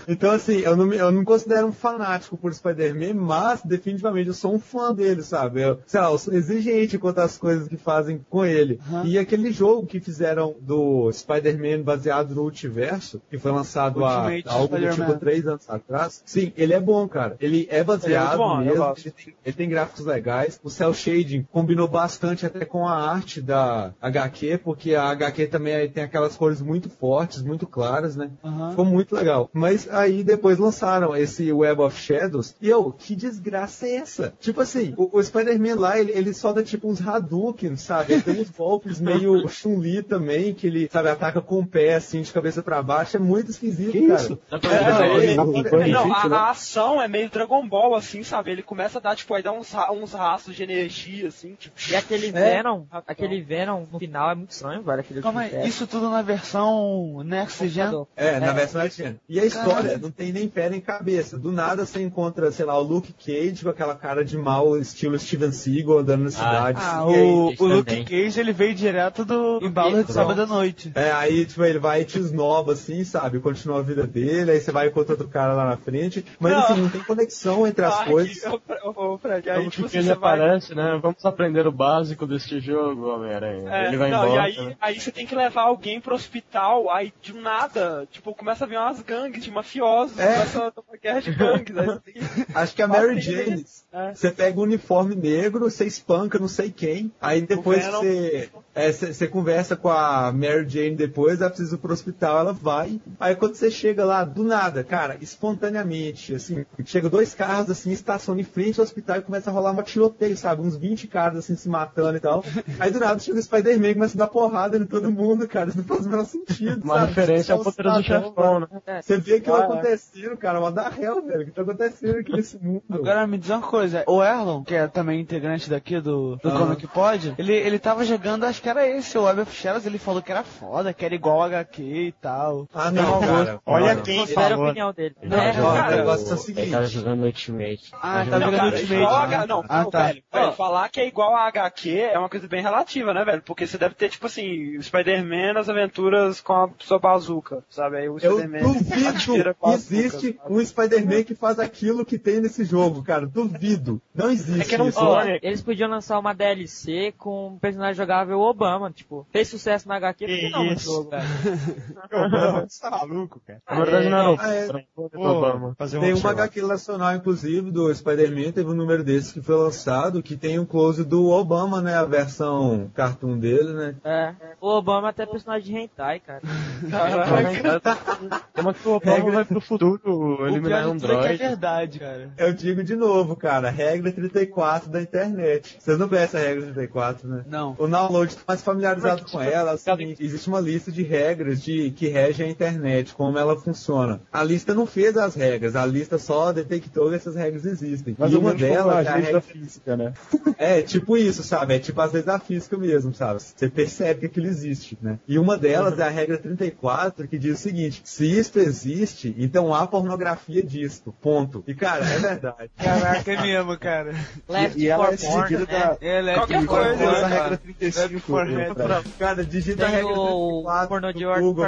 Então, assim, eu não, me- eu não considero um fanático por Spider-Man, mas definitivamente eu sou um fã dele, sabe? Eu, sei lá, eu sou exigente quanto às coisas que fazem com ele. E aquele jogo que fizeram do Spider-Man baseado no multiverso, que foi lançado há algo do tipo três anos atrás, sim, ele é bom, cara. Ele é baseado Ele é bom, mesmo, ele tem, ele tem gráficos legais. O cel shading combinou bastante até com a arte da HQ, porque a HQ também tem aquelas cores muito fortes, muito claras, né? Aham. Ficou muito legal. Mas aí depois lançaram esse Web of Shadows. E eu, que desgraça é essa? Tipo assim, o, o Spider-Man lá, ele, ele solta tipo uns Hadouken, sabe? Ele tem uns golpes meio Chun-Li também, que ele, sabe, ataca com o pé, assim, de cabeça pra baixo. É muito esquisito, Que cara. isso? Pra É, ver não, a, né? a ação é meio Dragon Ball, assim, sabe? Ele começa a dar, tipo, aí dá uns, uns rastros de energia, assim, tipo. E aquele Venom, aquele Venom no final é muito estranho, velho. Aquele Calma aí, isso tudo na versão Next Gen? É, na É. versão latina. E a história não tem nem pé nem cabeça. Do nada você encontra, sei lá, o Luke Cage com aquela cara de mal, estilo Steven Seagal, andando na cidade. Ah, assim, e aí- o, o Luke. Cage ele veio direto do embalo de sábado à noite. É, aí, tipo, ele vai e te esnova, assim, sabe? Continua a vida dele, aí você vai encontrar outro cara lá na frente. Mas, Não. assim, não tem conexão entre as Ah, coisas. ô, Fred, aí, tipo, que ele vai... aparece, né? Vamos aprender o básico deste jogo, Homem-Aranha. É, ele vai não, embora. E aí, né? aí você tem que levar alguém pro hospital, aí de nada, tipo, começa a vir umas gangues de mafiosos, É. começa uma guerra de gangues, aí você tem. Acho que a Mary Bater Jane. É. você pega um uniforme negro, você espanca não sei quem, aí depois Venom. você, é, você, você conversa com a Mary Jane depois, ela precisa ir pro hospital, ela vai, aí quando você chega lá, do nada, cara, espontaneamente, assim, chega dois carros, assim, estacionam em frente ao hospital e começa a rolar uma tiroteio, sabe, uns 20 caras, assim, se matando e tal, aí do nada chega o Spider-Man e começa a dar porrada em todo mundo, cara, isso não faz o menor sentido, Uma sabe? referência ao Só os Poderoso cidadãos, Chefão, né? Você vê aquilo Ah, é. acontecendo, cara, uma da hell, velho, o que tá acontecendo aqui nesse mundo? Agora me diz uma coisa, o Erlon, que é também integrante daqui do, do Ah. Como Que Pode, ele, ele tava jogando, acho que era esse, o Web of Shadows, ele falou que era foda, que era igual HQ e tal. Ah, não, cara. Olha Não, quem Considera a opinião dele. Não, É, cara, o negócio é o Ele seguinte. tava jogando Ultimate. Ah, tá jogando Ultimate, né? Não, Ah, não, tá. velho, velho, falar que é igual a HQ é uma coisa bem relativa, né, velho? Porque você deve ter, tipo assim, Spider-Man nas aventuras com a sua bazuca, sabe? Aí o Eu Spider-Man atira duvido que existe um Spider-Man que faz aquilo que tem nesse jogo, cara. Duvido. Não existe É que não isso. Sonic. eles podiam lançar uma DLC com um personagem jogável Obama, tipo, fez sucesso na HQ, por que não no jogo, velho? Obama, você tá maluco, cara? Na verdade, não o Ah, é. Obama. fazer Tem uma. HQ nacional, inclusive, do Spider-Man, teve um número desses que foi lançado, que tem um close do Obama, né? A versão cartoon dele, né? É. O Obama é até personagem de hentai, cara. Como é que o Obama vai pro futuro eliminar tudo é que é verdade, cara. Eu digo de novo, cara, regra 34 da internet. Vocês não conhecem a regra 34, né? Não. O download está mais familiarizado com ela. é o seguinte, existe uma lista de regras de que rege a internet, como ela funciona. A lista não fez as regras, a lista só detectou essas regras existem. Mais e uma como delas as é a regra da física, né? é, tipo isso, sabe? É tipo as leis da física mesmo, sabe? Você percebe que aquilo existe, né? E uma delas é a regra 34, que diz o seguinte: se isto existe, então há pornografia disto. Ponto. E, cara, é verdade. Caraca, é mesmo, cara. Left E ela for é seguida né? da... É, Left Qualquer E coisa, é a cara. regra 35? Left for Fred? Cara, digita a Tem regra o 34 pornô de no World Google,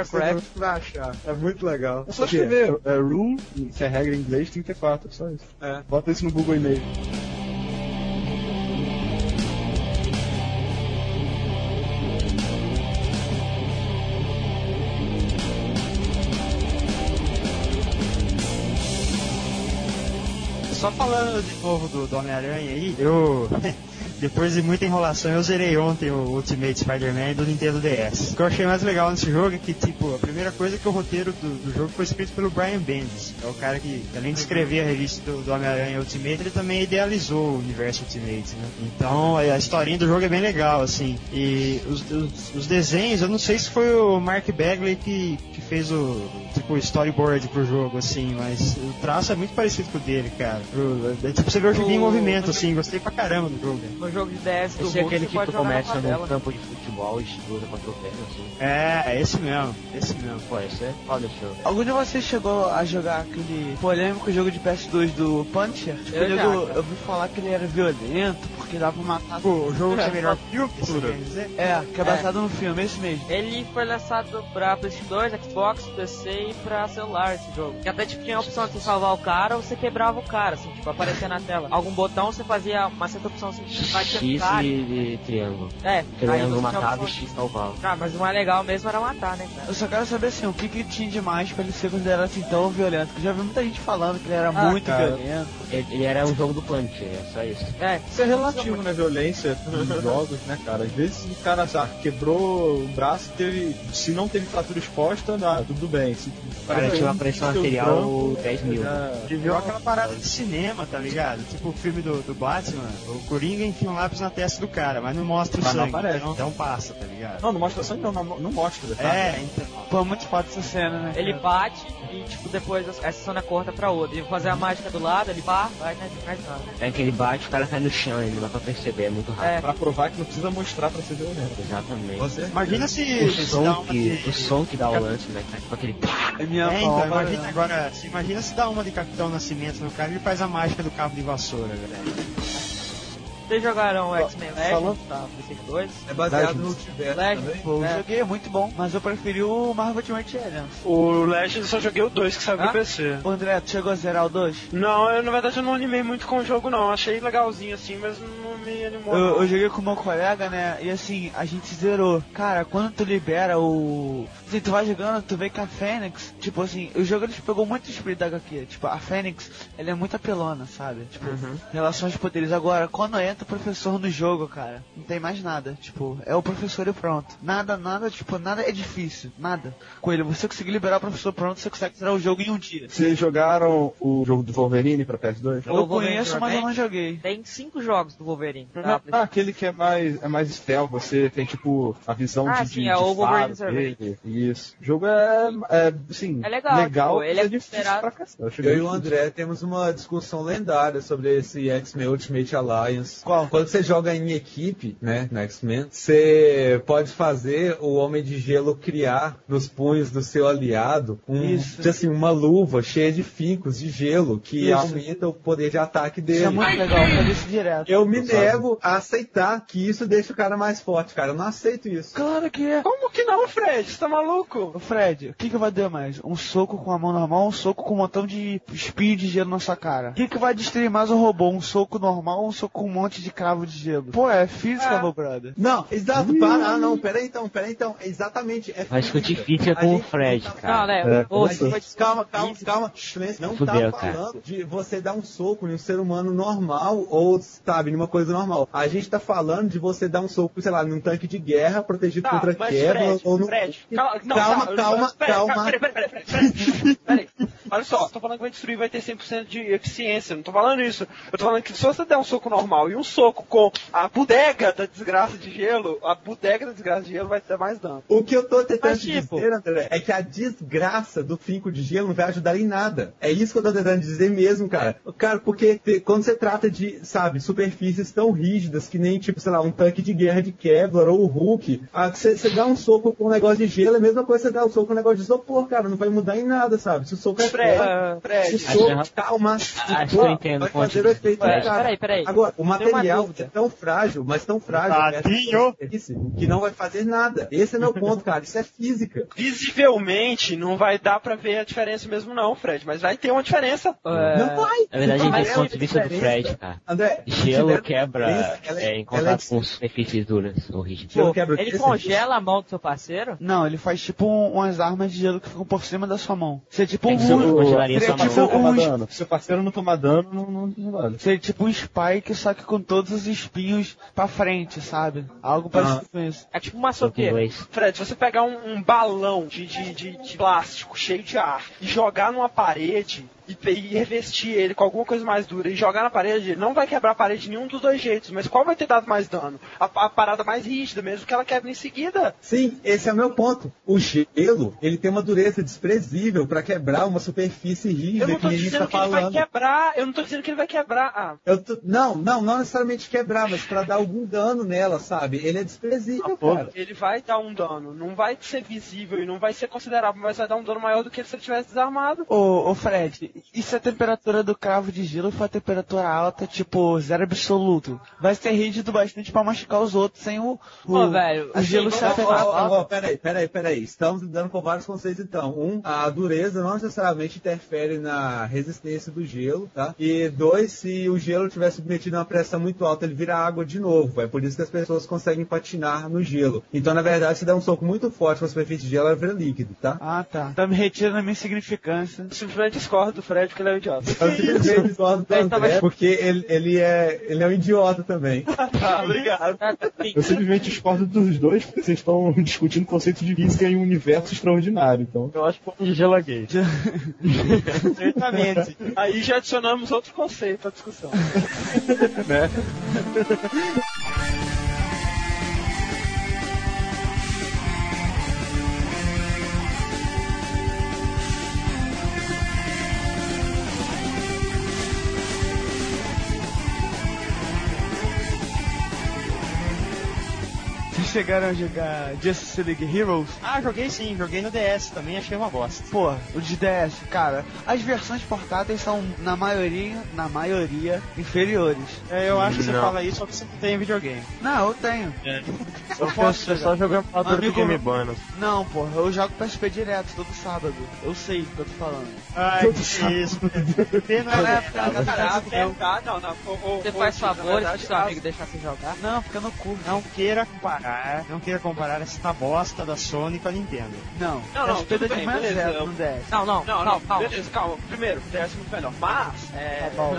vai achar. É muito legal. É só escrever é, rule, que é regra em inglês, 34, só isso. É. Bota isso no Google e-mail. Só falando de novo do, do Homem-Aranha aí, eu. Depois de muita enrolação, eu zerei ontem o Ultimate Spider-Man do Nintendo DS. O que eu achei mais legal nesse jogo é que, tipo, a primeira coisa é que o roteiro do, do jogo foi escrito pelo Brian Bendis. É o cara que, além de escrever a revista do, do Homem-Aranha Ultimate, ele também idealizou o universo Ultimate, né? Então, a historinha do jogo é bem legal, assim. E os, os, os desenhos, eu não sei se foi o Mark Bagley que, que fez o, tipo, storyboard pro jogo, assim, mas o traço é muito parecido com o dele, cara. É, tipo, você vê o jogo em movimento, assim, gostei pra caramba do jogo. No jogo de DS do Esse é Hulk, aquele você que tu começa num campo de futebol e luta contra o ferro, assim. É, é esse mesmo, esse mesmo. Pô, esse é foda show. Algum de vocês chegou a jogar aquele polêmico jogo de PS2 do Punisher? Eu Aquele já, eu ouvi falar que ele era violento, porque dava pra matar. Pô, o jogo que é melhor que o dizer? É, que é baseado no filme, esse mesmo. Ele foi lançado pra PlayStation 2, Xbox, PC e pra celular esse jogo. Que até tipo, tinha a opção de você salvar o cara ou você quebrava o cara, assim, tipo, aparecia na tela. Algum botão você fazia uma certa opção assim, X cara. e de triângulo. É, Triângulo matava e X salvava. Ah, mas o mais legal mesmo era matar, né, cara? Eu só quero saber assim, o que que tinha demais pra ele ser considerado assim tão violento? Que eu já vi muita gente falando que ele era Ah, muito cara. violento. Ele, ele era um jogo do Punisher, é só isso. É, Isso é relativo, né? Violência nos jogos, né, cara? Às vezes o cara sabe, quebrou o braço, teve. Se não teve fratura exposta, dá, tudo bem. Se, Cara, tinha uma pressão arterial trampo, 10 mil. já- Virou aquela parada de cinema, tá ligado? Tipo o filme do, do Batman, o Coringa enfia um lápis na testa do cara, mas não mostra o Mas não sangue. aparece. Então, então passa, tá ligado? Não, não mostra sangue, não, não, não mostra. tá? É, então. Pô, muito foda essa cena, né? ele bate e, tipo, depois essa cena corta pra outra. Ele fazer a mágica do lado, ele pá, vai, né, mais nada. É que ele bate, o cara cai no chão, ele não dá pra perceber, é muito rápido. É, Pra provar que não precisa mostrar pra ser violento. Exatamente. Você Imagina se, O som, que, de... o som que dá o lance, né? Tipo aquele pá. É minha É, então, palma, imagina né? agora, se imagina se dá uma de Capitão Nascimento no cara e ele faz a mágica do cabo de vassoura, velho. Vocês jogaram o X-Men Legends, tá? PlayStation 2? É baseado Legends. no multiverso Legends, também. Pô, eu É. joguei, é muito bom, mas eu preferi o Marvel Ultimate Alliance. O Legends eu só joguei o 2 que saiu Ah? pro PC. Ô André, tu chegou a zerar o 2? Não, eu na verdade eu não animei muito com o jogo não. Achei legalzinho assim, mas não me animou. Eu, não. eu joguei com meu colega, né? E assim, a gente zerou. Cara, quando tu libera o. Assim, tu vai jogando, tu vê que a Fênix, tipo assim, o jogo ele pegou muito o espírito da HQ. Tipo, a Fênix, ela é muito apelona, sabe? Tipo, relações de poderes. Agora, quando entra o professor no jogo, cara, não tem mais nada. Tipo, é o professor e pronto. Nada, nada, tipo, nada é difícil. Nada. Com ele, você conseguir liberar o professor pronto, você consegue zerar o jogo em um dia. Vocês jogaram o jogo do Wolverine pra PS2? O Eu Wolverine conheço, mas eu não joguei. Tem cinco jogos do Wolverine. tá? Ah, aquele que é mais, é mais stealth, você tem tipo a visão Ah, de, sim, de, é de o Wolverine dele. Isso. O jogo é, é assim, É legal, tipo, ele mas é difícil pra cacete. Eu e o André temos uma discussão lendária sobre esse X-Men Ultimate Alliance. Qual? Quando você joga em equipe, né, no X-Men, você pode fazer o Homem de Gelo criar nos punhos do seu aliado um, Isso. tipo assim, uma luva cheia de fincos de gelo que Isso. aumenta o poder de ataque Isso é dele. muito legal, fazer isso direto. Eu me nego a aceitar que isso deixa o cara mais forte, cara. Eu não aceito isso. Claro que é. Como que não, Fred? Você tá maluco? Ô Fred, o que, que vai doer mais? Um soco com a mão normal ou um soco com um montão de espinho de gelo na sua cara? O que, que vai destruir mais o robô? Um soco normal ou um soco com um monte de cravo de gelo? Pô, é física, meu brother. Não, exato, para. Ah, não, peraí então, peraí então. Exatamente. É Vai discutir física. física A com o Fred, tá cara. Não, né? É, vai Calma, calma, calma. Não Fudeu, tá cara. falando de você dar um soco em um ser humano normal ou, sabe, numa coisa normal. A gente tá falando de você dar um soco, sei lá, num tanque de guerra protegido Tá, contra quebra Fred, ou no. Fred, calma, não, calma, tá, calma, calma. Peraí, peraí, peraí, peraí. Olha só, tô falando que vai destruir vai ter 100% de eficiência, não tô falando isso. Eu tô falando que se você der um soco normal e um soco com a bodega da desgraça de gelo, a bodega da desgraça de gelo vai ter mais dano. O que eu tô tentando Mas, tipo- dizer, André, é que a desgraça do finco de gelo não vai ajudar em nada. É isso que eu tô tentando dizer mesmo, cara. Cara, porque te- quando você trata de, sabe, superfícies tão rígidas que nem, tipo, sei lá, um tanque de guerra de Kevlar ou o Hulk, você você dá um soco com um negócio de gelo, é a mesma coisa que você dá um soco com um negócio de isopor, cara. Não vai mudar em nada, sabe? Se o soco é Fred, o calma, acho que eu entendo vai fazer o efeito cara. Peraí, peraí. Agora, o material é tão frágil, mas tão frágil, é que não vai fazer nada. Esse é meu ponto, cara. Isso é física. visivelmente não vai dar pra ver a diferença mesmo não, Fred, mas vai ter uma diferença. É, Não vai. Na verdade, a gente é ponto de vista do. Fred, cara. André, Gelo quebra ela é, em contato é- com superfícies duras ou rígidas. Ele congela a mão do seu parceiro? Não, ele faz tipo um- umas armas de gelo que ficam por cima da sua mão. Tipo É um. Congelaria sua mão. tipo não toma um, dano. Se o parceiro não tomar dano, não, não, não vale. seria tipo um spike, só que com todos os espinhos pra frente, sabe? Algo parecido com isso. É tipo uma soqueira. Fred, se você pegar um, um balão de, de, de, de plástico cheio de ar e jogar numa parede e, e revestir ele com alguma coisa mais dura e jogar na parede, não vai quebrar a parede de nenhum dos dois jeitos, mas qual vai ter dado mais dano? A, a parada mais rígida, mesmo que ela quebre em seguida. Sim, esse é o meu ponto. O gelo, ele tem uma dureza desprezível para quebrar uma superfície Eu rígida não que tô gente dizendo tá que ele vai falando. quebrar, eu não tô dizendo que ele vai quebrar. Ah, Eu tô- Não, não, não necessariamente quebrar, mas pra dar algum dano nela, sabe? Ele é desprezível, cara. ele vai dar um dano, não vai ser visível e não vai ser considerável, mas vai dar um dano maior do que se ele tivesse desarmado. Ô, ô Fred, e se a temperatura do cravo de gelo for a temperatura alta, tipo zero absoluto? Vai ser rígido bastante pra machucar os outros sem o, o, Pô, velho, o gelo assim, se Ó, afetar. ó, ó, peraí, peraí, peraí. Estamos lidando com vários conceitos então. Um, a dureza não necessariamente interfere na resistência do gelo, tá? E dois, se o gelo estiver submetido a uma pressão muito alta, ele vira água de novo. É por isso que as pessoas conseguem patinar no gelo. Então, na verdade, se der um soco muito forte com a superfície de gelo, ela vira líquido, tá? Ah, tá. Tá me retirando a minha significância. Simplesmente discordo do Fred porque ele é um idiota. Eu simplesmente discordo do André, porque ele, ele, é, ele é um idiota também. tá, obrigado. Eu simplesmente discordo dos dois, porque vocês estão discutindo conceito de física em um universo extraordinário, então. Eu acho que foi é gay. Certamente. Aí já adicionamos outro conceito à discussão. né? Chegaram a jogar Justice League Heroes? Ah, joguei sim, joguei no DS também, achei uma bosta. Pô, o de DS, cara, as versões portáteis são, na maioria, na maioria, inferiores. É, eu acho que você Não. fala isso só que você não tem videogame. Não, eu tenho. É. Eu posso posso só jogar emulador do amigo Game Boy. não. Não, porra, eu jogo PSP direto, todo sábado. Eu sei o que eu tô falando. Ai, que isso. Você não é Ah, não, não. ô, Você faz favores verdade, pro seu amigo deixar você jogar? Não, fica no cu. Não queira comparar, não queira comparar essa bosta da Sony com a Nintendo. Não, Não, não, tudo de bem, beleza, eu-. Não, não, Não, não, não, calma. beleza, calma. Primeiro, o DS é muito melhor. Mas, é. Tá bom.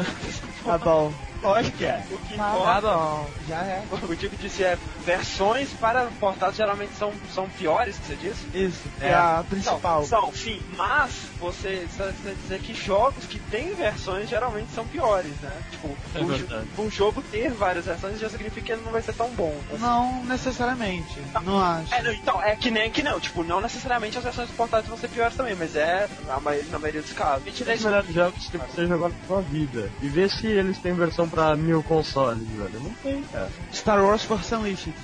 Tá bom. Lógico que é. O que Tá importa, bom. Já é. o tipo disse é versões para portados geralmente são, são piores, que você disse? Isso, é, a principal. São, são, sim, mas você quer dizer que jogos que têm versões geralmente são piores, né? Tipo, É um, um jogo ter várias versões já significa que ele não vai ser tão bom. Não necessariamente, não acho. É, não, então, é que nem que não, tipo, não necessariamente as versões portáteis vão ser piores também, mas é na maioria, na maioria dos casos. Os melhores jogos que você jogou na sua vida. E vê se eles têm versão pra mil consoles, velho. Não tem, cara. Star Wars Force Unleashed.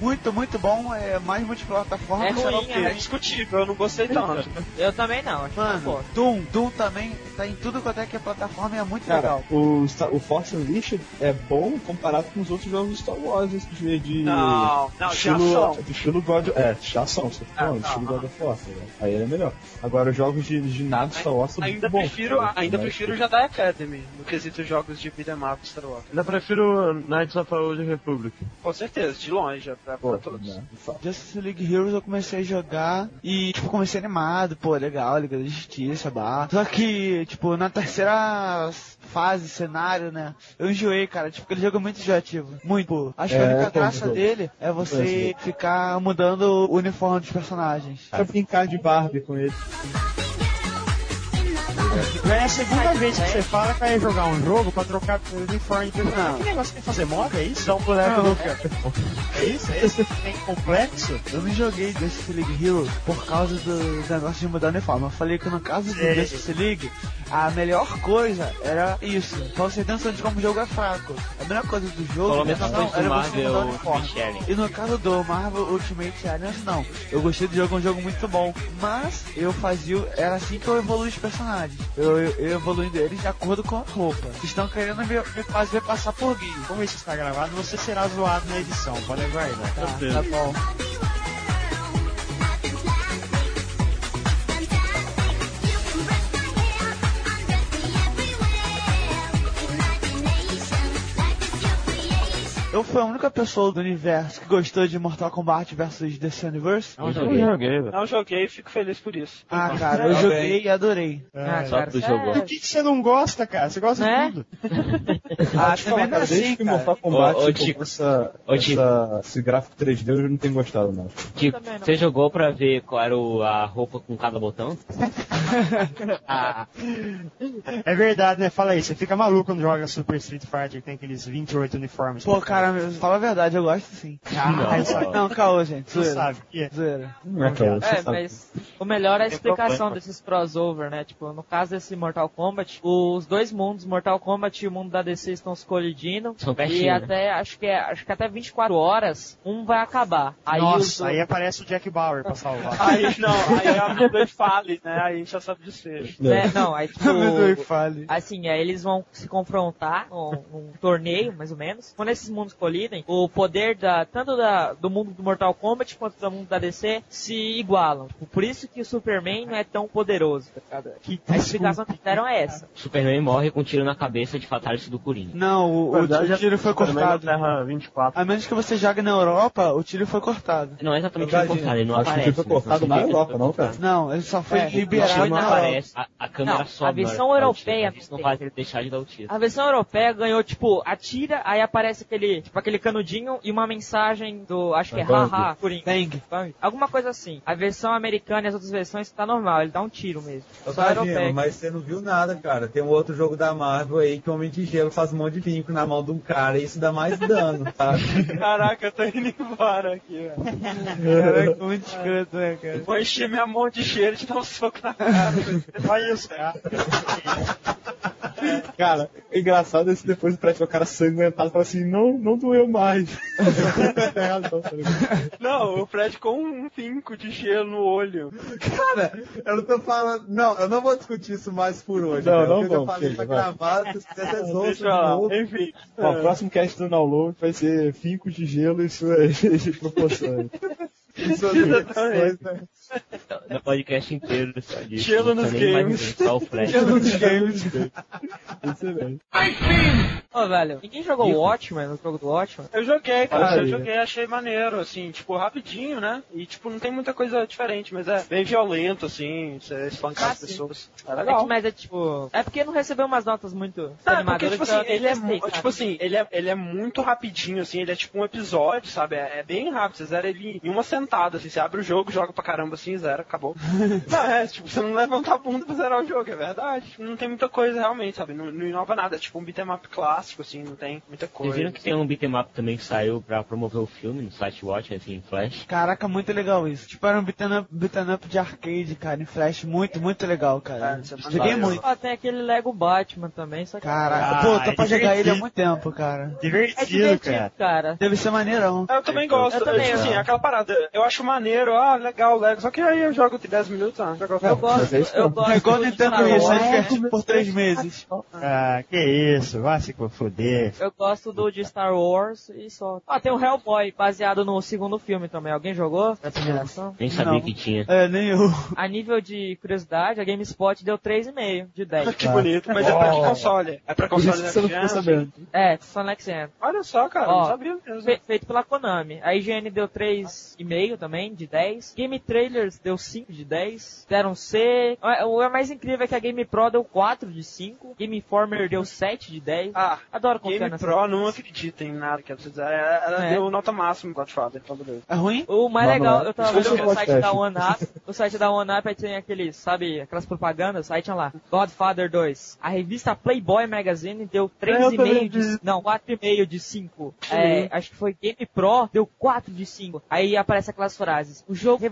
Muito, muito bom, é mais multiplataforma. É ruim, quê. É discutível, eu não gostei tanto. Eu também não. Acho Mano. Doom, Doom também tá em tudo quanto é que é plataforma e é muito Cara, legal. o, Star- o Force Unleashed é bom comparado com os outros jogos de Star Wars, esse de, de Não, não, estilo, ação. de estilo God É, de ação, você tá Ah, falando, não, estilo não. God of War. tá? Aí ele é melhor. Agora, os jogos de, de nada Star Wars são Ainda muito bons. prefiro, cara. ainda prefiro o Jedi Academy no quesito jogos de beat'em up Star Wars. Ainda prefiro Knights of the Old Republic. Com certeza, de longe, é pra, Pô, pra todos. né. Justice League Heroes eu comecei a jogar e, tipo, comecei animado, pô, legal, Liga da Justiça, bah. Só que, tipo, na terceira fase, cenário, né, eu enjoei, cara, tipo, aquele jogo é muito enjoativo. Muito. Pô, acho que a É, única como graça jogo. dele é você ficar mudando o uniforme dos personagens. Pra brincar de Barbie com ele. Já é a segunda vez que você fala que vai jogar um jogo pra trocar uniforme de. Não. Que negócio que fazer moda, é isso? Dá um boneco Não. no cara. É isso? É isso? Tem complexo? Eu não joguei Justice League Heroes por causa do negócio de mudar o uniforme. Eu falei que no caso do Sei. Justice League, a melhor coisa era isso. Pra você ter noção de como o jogo é fraco. A melhor coisa do jogo Falou era não, do você mudar o uniforme. E no caso do Marvel Ultimate Alliance, não. Eu gostei do jogo, é um jogo muito bom. Mas eu fazia. Era assim que eu evoluí os personagens. Eu, eu, eu evoluindo eles de acordo com a roupa. Vocês estão querendo me, me fazer passar por gay. Como isso está gravado, você será zoado na edição, pode aguardar. Tá, tá bom. Eu fui a única pessoa do universo que gostou de Mortal Kombat vs DC Universe. Eu joguei, velho. Não joguei e fico feliz por isso. Ah, cara, eu Tá joguei e adorei. Ah, Só cara, tu jogou. Por que, que você não gosta, cara? Você gosta Né? de tudo. Ah, também não é assim, que cara. Mortal Kombat Ô, ô, Tico. essa, Ô, Tico. essa- esse gráfico 3D, eu não tenho gostado, não. Tipo, também não. você jogou pra ver qual era o- a roupa com cada botão? ah, É verdade, né? Fala aí, você fica maluco quando joga Super Street Fighter, que tem aqueles 28 uniformes. Pô, cara, meu, fala a verdade, eu gosto sim. Ah, Não. caô, gente. você Zoeira. sabe. que é. Zoeira. Não é, cara, você É, sabe. mas O melhor é a explicação desses crossover, né? Tipo, no caso desse Mortal Kombat, os dois mundos, Mortal Kombat e o mundo da DC estão se colidindo. E né? até, acho que é, acho que até 24 horas, um vai acabar. Aí Nossa, os- aí aparece o Jack Bauer pra salvar. Aí não, aí a Midway fale, né? Aí a gente já sabe disso. né? Não, aí tipo. Amendoim fale. Assim, aí eles vão se confrontar num, num torneio, mais ou menos. Quando esses mundos colidem, o poder da, tanto da, do mundo do Mortal Kombat quanto do mundo da DC se igualam. Por isso que o Superman não é tão poderoso, tá ligado? A explicação que deram é essa. Superman morre com um tiro na cabeça de fatality do Coringa. Não, o, o, o tiro foi Superman cortado. na Terra 24. A menos que você jogue na Europa, o tiro foi cortado. Não é exatamente Verdade, cortado, ele não acho que aparece. foi né? cortado na Europa, que não, foi cara? Não, ele só foi É, liberado não na aparece. A, a câmera Não, sobe. a versão que o europeia tiro, Isso não faz ele deixar de dar o tiro. A versão europeia ganhou, tipo, atira, aí aparece aquele, tipo, aquele canudinho e uma mensagem do, acho que é haha, Coringa. Bang. Bang. Alguma coisa assim. A versão americana e as outras versões tá normal, ele dá um tiro mesmo. Ô, Só europeia. mas você não viu nada, cara. Tem um outro jogo da Marvel aí que o Homem de Gelo faz um monte de vinco na mão de um cara e isso dá mais dano, tá? Caraca, eu tô indo embora aqui, velho. Caraca, muito escroto, né, cara? Vou encher minha mão de cheiro e te dar um soco na cara. Olha isso, cara. Cara, é engraçado esse depois pra o cara sanguentado fala assim, não, não doeu mais. Não, o Fred com um finco de gelo no olho. Cara, eu não tô falando. Não, eu não vou discutir isso mais por hoje. Não, não o que eu falei pra gravar, se. Enfim. Ó, o próximo cast do download vai ser fincos de gelo e suas proporções. suas versões, né? No podcast inteiro só disso. Gelo nos precisa nem mais games. ninguém, Só o Flash. Excelente. Ô, velho, ninguém jogou o Watchmen, no jogo do Watchmen? Eu joguei, cara, Aí. eu joguei, achei maneiro, assim, tipo, rapidinho, né? E, tipo, não tem muita coisa diferente, mas é bem violento, assim, você espancar Ah, as sim. pessoas. É É legal. que, mas é tipo. É porque não recebeu umas notas muito Ah, porque, animadoras. tipo então assim, ele é, tipo assim, ele é, ele é muito rapidinho, assim, ele é tipo um episódio, sabe? É, é bem rápido, você zera ele em uma sentada, assim, você abre o jogo, joga pra caramba, assim, zera, acabou. não, é, tipo, você não levanta a bunda pra zerar o jogo, é verdade. Tipo, não tem muita coisa realmente, sabe? Não, não inova nada, é tipo um beat'em up clássico, assim, não tem muita Vocês coisa. viram que tem um beat'em up também que saiu pra promover o filme no site Watch, assim, em Flash? Caraca, muito legal isso. Tipo, era um beat'em up, beat'em up de arcade, cara, em flash. Muito, muito legal, cara. É, é Joguei muito. Ó, tem aquele Lego Batman também, só que. Caraca, Ah, pô, tô é pra jogar ele há muito tempo, cara. é Divertido, divertido, cara. cara. Deve ser maneirão. Eu também gosto, Eu também, tipo assim, eu- aquela parada, eu acho maneiro, ah, legal, legal, só que aí eu jogo de 10 minutos, ah, jogo Eu gosto, eu gosto. É igual do Nintendo só Wars. divertido por três meses. Ah, que isso, vai se foder. Eu gosto do de Star Wars e só. Ah, tem o Hellboy, baseado no segundo filme também. Alguém jogou essa geração? Nem sabia Não. que tinha. É, nem eu. A nível de curiosidade, a GameSpot deu 3,5 de 10. Que bonito, mas é pra que Oh. console? É pra console isso Next Gen, sabendo. É, só Next Gen. Olha só, cara, Ó, não sabia mesmo. Fe- feito pela Konami. A IGN deu 3,5 também, de 10. Game Trailers deu 5 de 10. Deram C. O o mais incrível é que a Game Pro deu 4 de 5. Game Informer deu 7 de 10. Ah, Adoro confiar Game. Pro não acredita em nada que. Ela, ela É. deu nota máxima em Godfather, então. É ruim? O mais Vamos legal, lá. eu tava vendo no site da OneUp, o site da OneUp aí tem aqueles, sabe, aquelas propagandas, aí tinha lá, Godfather 2. A revista Playboy Magazine deu É, eu também 3,5 de, não, 4,5 de 5. É, acho que foi Game Pro, deu 4 de 5. Aí aparece aquelas frases, o jogo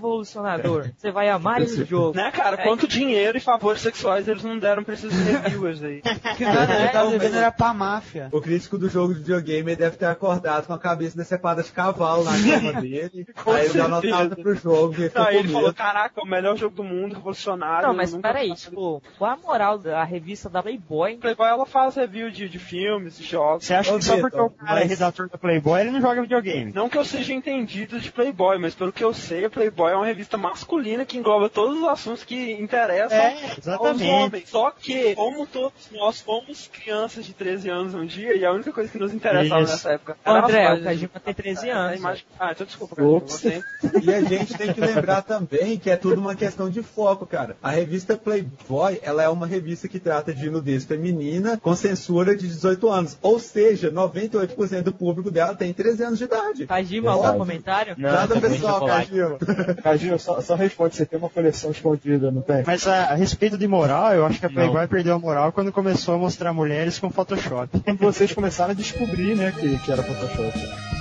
revolucionador, você vai amar esse jogo. Né, cara? É. Quanto dinheiro e favores sexuais eles não deram pra esses reviewers aí. Que nada, É, ele tava não, devendo mas- era pra máfia. O crítico do jogo de videogame deve ter acordado com a cabeça decepada de cavalo na cama dele. Com aí ele deu nota pro jogo e ficou Aí com ele falou, caraca, o melhor jogo do mundo, revolucionário. Não, mas peraí, tipo, qual a moral da revista da Playboy? Playboy ela faz review de, de filmes, de jogos. Você acha que só porque o cara é redator da Playboy, ele não joga videogame? Não que eu seja entendido de Playboy, mas pelo que eu sei, a Playboy é uma revista masculina que engloba todos os assuntos que interessam É, aos homens. Só que, como todos nós fomos crianças de 13 anos um dia, e a única coisa que nos interessava Isso. nessa época era André, o. Kajima tem 13 É, a anos. imagem- Ah, então desculpa, Kajima, você. E a gente tem que lembrar também que é tudo uma questão de foco, cara. A revista Playboy, ela é uma revista que trata de nudez feminina com censura de 18 anos. Ou seja, 98% do público dela tem 13 anos de idade. Kajima, algum comentário? Não, Nada pessoal, chocolate. Cajima. Só, só responde, você tem uma coleção escondida, não tem? Mas a, a respeito de moral, eu acho que a Playboy perdeu a moral quando começou a mostrar mulheres com Photoshop. Quando vocês começaram a descobrir, né, que, que era Photoshop.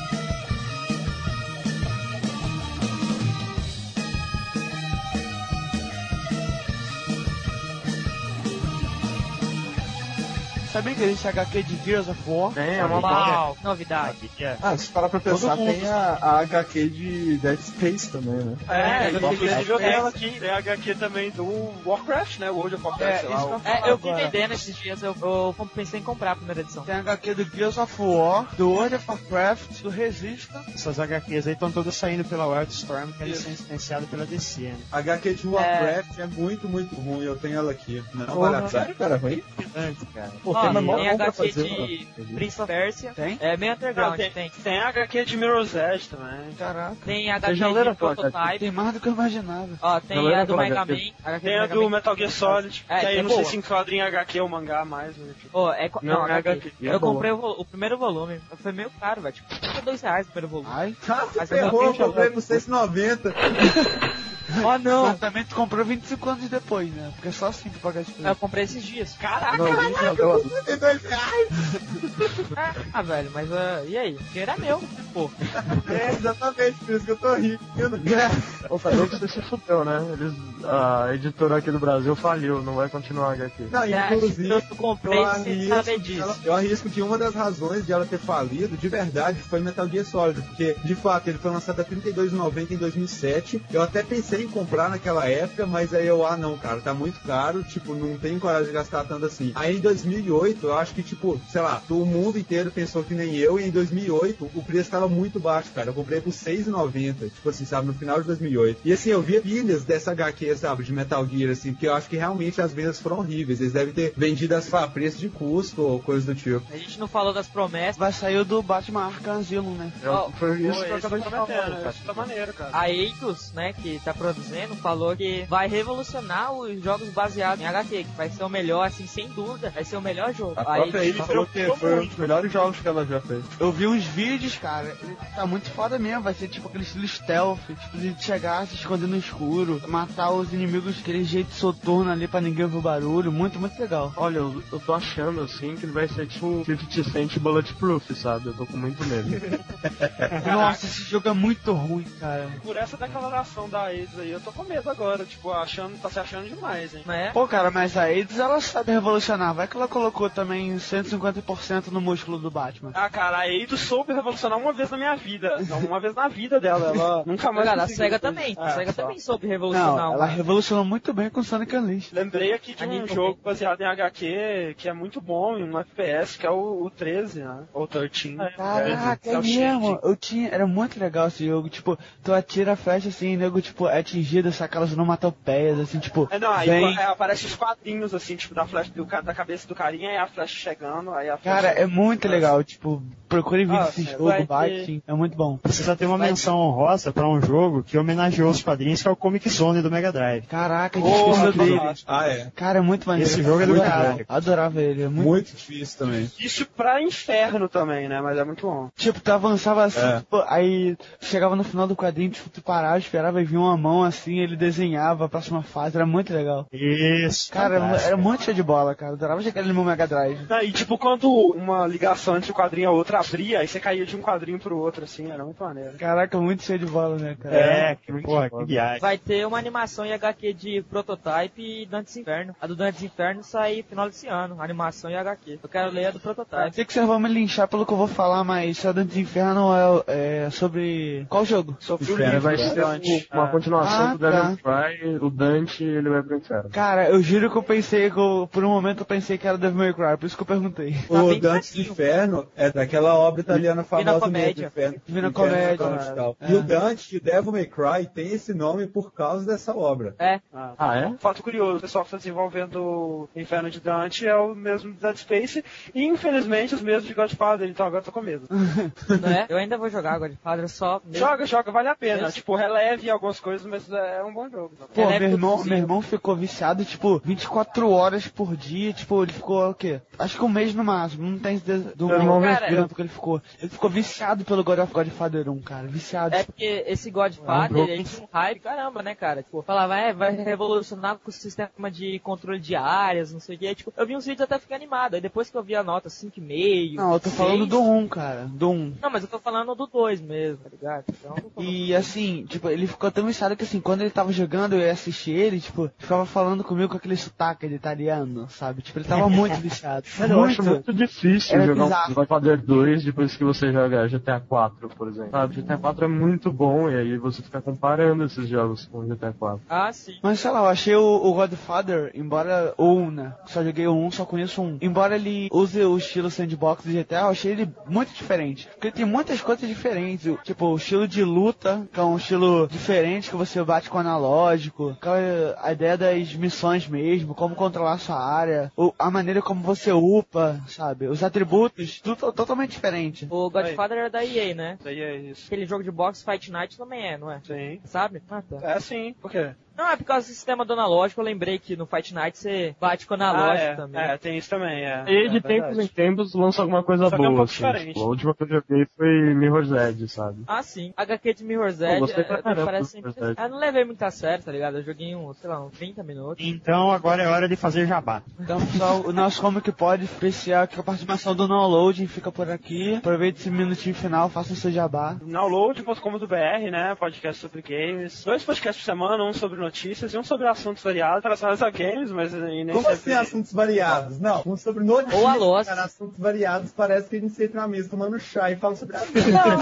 Sabia que existe HQ de Gears of War? Tem, é uma Uau, novidade. Ah, se parar pra pensar, Todo mundo. tem a, a HQ de Dead Space também, né? É, É, inclusive eu é. tenho ela aqui. Tem a HQ também do Warcraft, né? World of Warcraft, sei lá. isso o- que eu É, eu vi vendendo esses dias, eu, eu pensei em comprar a primeira edição. Tem HQ do Gears of War, do World of Warcraft, do Resista. Essas HQs aí estão todas saindo pela Wildstorm, que é licenciada pela DC, né? A HQ de Warcraft é... muito, muito ruim. Eu tenho ela aqui. Não, a pena. sério, cara, ruim? Antes, cara. Pô, Tem tem HQ fazer, de mano. Prince of Persia. Tem? É meio underground, Não, tem, tem. tem a HQ de Mirror's Edge também. Caraca. Tem HQ de Prototype. Tem mais do que eu imaginava. Ó, tem a do Mega? Man. Tem a do. Metal Gear Solid, É, que aí que é não sei se enquadra em HQ ou mangá mais. Né? Tipo, Ô, é, Não, não, é HQ. HQ, é Eu comprei o, o primeiro volume. Foi meio caro, velho. Tipo, 32 reais o primeiro volume. Ai. Ah, se Mas eu ferrou, não eu comprei por 6,90. Oh, não! Mas também tu comprou 25 anos depois, né? Porque é só assim pra pagar esse preço. Eu comprei esses dias. Caraca! Não, bicho, eu- 32 reais. Ah, velho, mas ah, e aí? O dinheiro é meu, pô. É, exatamente, por isso que eu tô rindo. Ô, sabia que você se fudeu, né? Eles, a editora aqui do Brasil faliu, não vai continuar a HQ. Não, É, inclusive, eu comprei eu sem saber arrisco, disso. ela- eu arrisco que uma das razões de ela ter falido, de verdade, foi Metal Gear Solid, porque, de fato, ele foi lançado a R$ 32,90 em 2007. Eu até pensei em comprar naquela época, mas aí eu, ah, não, cara, tá muito caro, tipo, não tenho coragem de gastar tanto assim. Aí em 2008, eu acho que, tipo, sei lá, o mundo inteiro pensou que nem eu, e em 2008 o preço tava muito baixo, cara. Eu comprei por R$ 6,90, tipo assim, sabe, no final de 2008. E assim, eu via pilhas dessa HQ, sabe, de Metal Gear, assim, porque eu acho que realmente as vendas foram horríveis. Eles devem ter vendido as a preço de custo ou coisa do tipo. A gente não falou das promessas. Vai sair o do Batman Arkham Asylum, né? Ó, Foi isso que eu acabei de falar. cara. tá maneiro, cara. A Eidos, né, que tá produzindo, falou que vai revolucionar os jogos baseados em HQ, que vai ser o melhor, assim, sem dúvida, vai ser o melhor jogo. A Aí, própria Eidos falou que foi um dos melhores jogos que ela já fez. Eu vi uns vídeos, cara, tá muito foda mesmo, vai ser tipo aquele estilo stealth, tipo de chegar, se esconder no escuro, matar os inimigos aquele jeito soturno ali pra ninguém ouvir o barulho, muito, muito legal. Olha, eu, eu tô achando assim que ele vai ser tipo um 50 Cent Bulletproof, sabe? Eu tô com muito medo. Nossa, esse jogo é muito ruim, cara. Por essa declaração da AIDS aí, eu tô com medo agora, tipo, achando, tá se achando demais, hein? né? Pô, cara, mas a AIDS ela sabe revolucionar, vai que ela colocou também 150% no músculo do Batman. Ah, cara, a Eidos soube revolucionar uma vez na minha vida. Não, uma vez na vida dela. Ela nunca mais. Cara, a SEGA também. Ah, a SEGA só. também soube revolucionar. Não, ela revolucionou muito bem com Sonic Unleashed. Lembrei aqui de um jogo baseado em HQ que é muito bom, em um FPS, que é o, o 13, né? Ou 13. Caraca, é, é o mesmo. Eu tinha, era muito legal esse jogo. Tipo, tu atira a flecha assim, e nego, tipo, é atingido, saca elas onomatopeias, assim, tipo. É, não, aí vem- é, aparece os quadrinhos, assim, tipo, da flecha do, da cabeça do carinha, e a flecha chegando, aí a flecha... Cara, é muito legal. Tipo, procure vídeo Ah, desse jogo, vai vai, ter-. É muito bom. Precisa ter uma menção honrosa pra um jogo que homenageou os quadrinhos, que é o Comic Zone do Mega Drive. Caraca, Porra, difícil que dele. Ah, é. Cara, é muito maneiro. Esse jogo é muito bom. Adorava ele. É muito... Muito difícil também. Isso pra inferno também, né? Mas é muito bom. Tipo, tu avançava assim, É. tipo, aí chegava no final do quadrinho, tipo, tu parava, esperava e vinha uma mão assim, ele desenhava a próxima fase, era muito legal. Isso. Cara, era, fantástico. era muito show de bola, cara. Adorava jogar ele no Mega Drive. Ah, E tipo, quando uma ligação entre um quadrinho e a outra abria, aí você caía de um quadrinho pro outro, assim, era muito maneiro. Caraca, muito cheio de bola, né, cara? É, que, porra, que viagem. Vai ter uma animação em HQ de Prototype e Dantes Inferno. A do Dantes Inferno sai final desse ano, animação em HQ. Eu quero ler a do Prototype. Sei que vocês vão me linchar pelo que eu vou falar, mas Shadow do Inferno é, é sobre. Qual jogo? Sofri o Inferno livro, vai né? ser Dante. uma continuação Ah, do Devil tá. May Cry, o Dante ele vai pro inferno. Cara, eu juro que eu pensei que eu, por um momento eu pensei que era Devil May Cry, por isso que eu perguntei. Tá O Dantes do. Inferno é daquela obra italiana famosa Comédia. Inferno. Divina Inferno Comédia, Dante e. É. E o Dante e o Devil May Cry tem esse nome por causa dessa obra. É, Ah, é? Fato curioso, o pessoal que está desenvolvendo o Inferno de Dante é o mesmo de Dead Space e infelizmente os mesmos de Godfather, então agora eu tô com medo. não é? Eu ainda vou jogar Godfather só. joga, joga, vale a pena. Esse- Tipo, releve algumas coisas, mas é um bom jogo. Pô, é meu irmão, meu irmão ficou viciado, tipo, 24 horas por dia, tipo, ele ficou quê? Acho que um mês no máximo, não tem certeza do Cara, tanto que ele ficou. Ele ficou viciado pelo God of Godfather 1, cara, viciado. É porque esse Godfather, ele tinha um hype, caramba, né, cara? Tipo, falava, é, vai revolucionar com o sistema de controle de áreas, não sei o que. Tipo, eu vi uns vídeos até ficar animado. Aí depois que eu vi a nota 5,5. Não, eu tô falando seis, do 1, cara, do 1. Não, mas eu tô falando do 2 mesmo, tá ligado? Então, eu falando- E assim, tipo, ele ficou tão viciado que assim, quando ele tava jogando, eu ia assistir ele, tipo, ficava falando comigo com aquele sotaque de italiano, sabe? Tipo, ele tava muito viciado. Cara, eu acho muito difícil Era jogar bizarro. um Godfather 2 depois que você joga GTA 4, por exemplo. Sabe, GTA 4 é muito bom e aí você fica comparando esses jogos com o GTA 4. Ah, sim. Mas sei lá, eu achei o, o Godfather, embora o 1, né? Só joguei o 1, só conheço um. Embora ele use o estilo sandbox do GTA, eu achei ele muito diferente. Porque tem muitas coisas diferentes. Tipo, o estilo de luta, que é um estilo diferente que você bate com o analógico. aquela- A ideia das missões mesmo, como controlar sua área, a maneira como você upa, sabe? Os atributos, tudo to- totalmente diferente. O Godfather era da EA, né? Daí é isso. Aquele jogo de boxe Fight Night também é, não é? Sim. Sabe? Ah, tá. É sim, por quê? Não, é por causa do sistema do analógico, eu lembrei que no Fight Night você bate com o analógico ah, é. também. É, tem isso também, é. E de é tempos em tempos lança alguma coisa Só que é um boa, assim. diferente. Tipo, a última que eu joguei foi Mirror's Edge, sabe? Ah, sim. HQ de Mirror's Edge, pra é, caramba parece. Mirror's Edge. Eu não levei muito a sério, tá ligado? Eu joguei uns, sei lá, uns 30 minutos. Então agora é hora de fazer jabá. Então, pessoal, o nosso Como Que Pode especial, que a participação do Downloading fica por aqui. Aproveite esse minutinho final, faça o seu jabá. Download.com.br, né? Podcast sobre games. Dois podcasts por semana, um sobre notícias e um sobre assuntos variados relacionados a games, mas nem Como sempre- assim assuntos variados? Não, um sobre notícias. Ou a louça. Cara, assuntos variados parece que a gente senta na mesa tomando chá e fala sobre a vida. Não,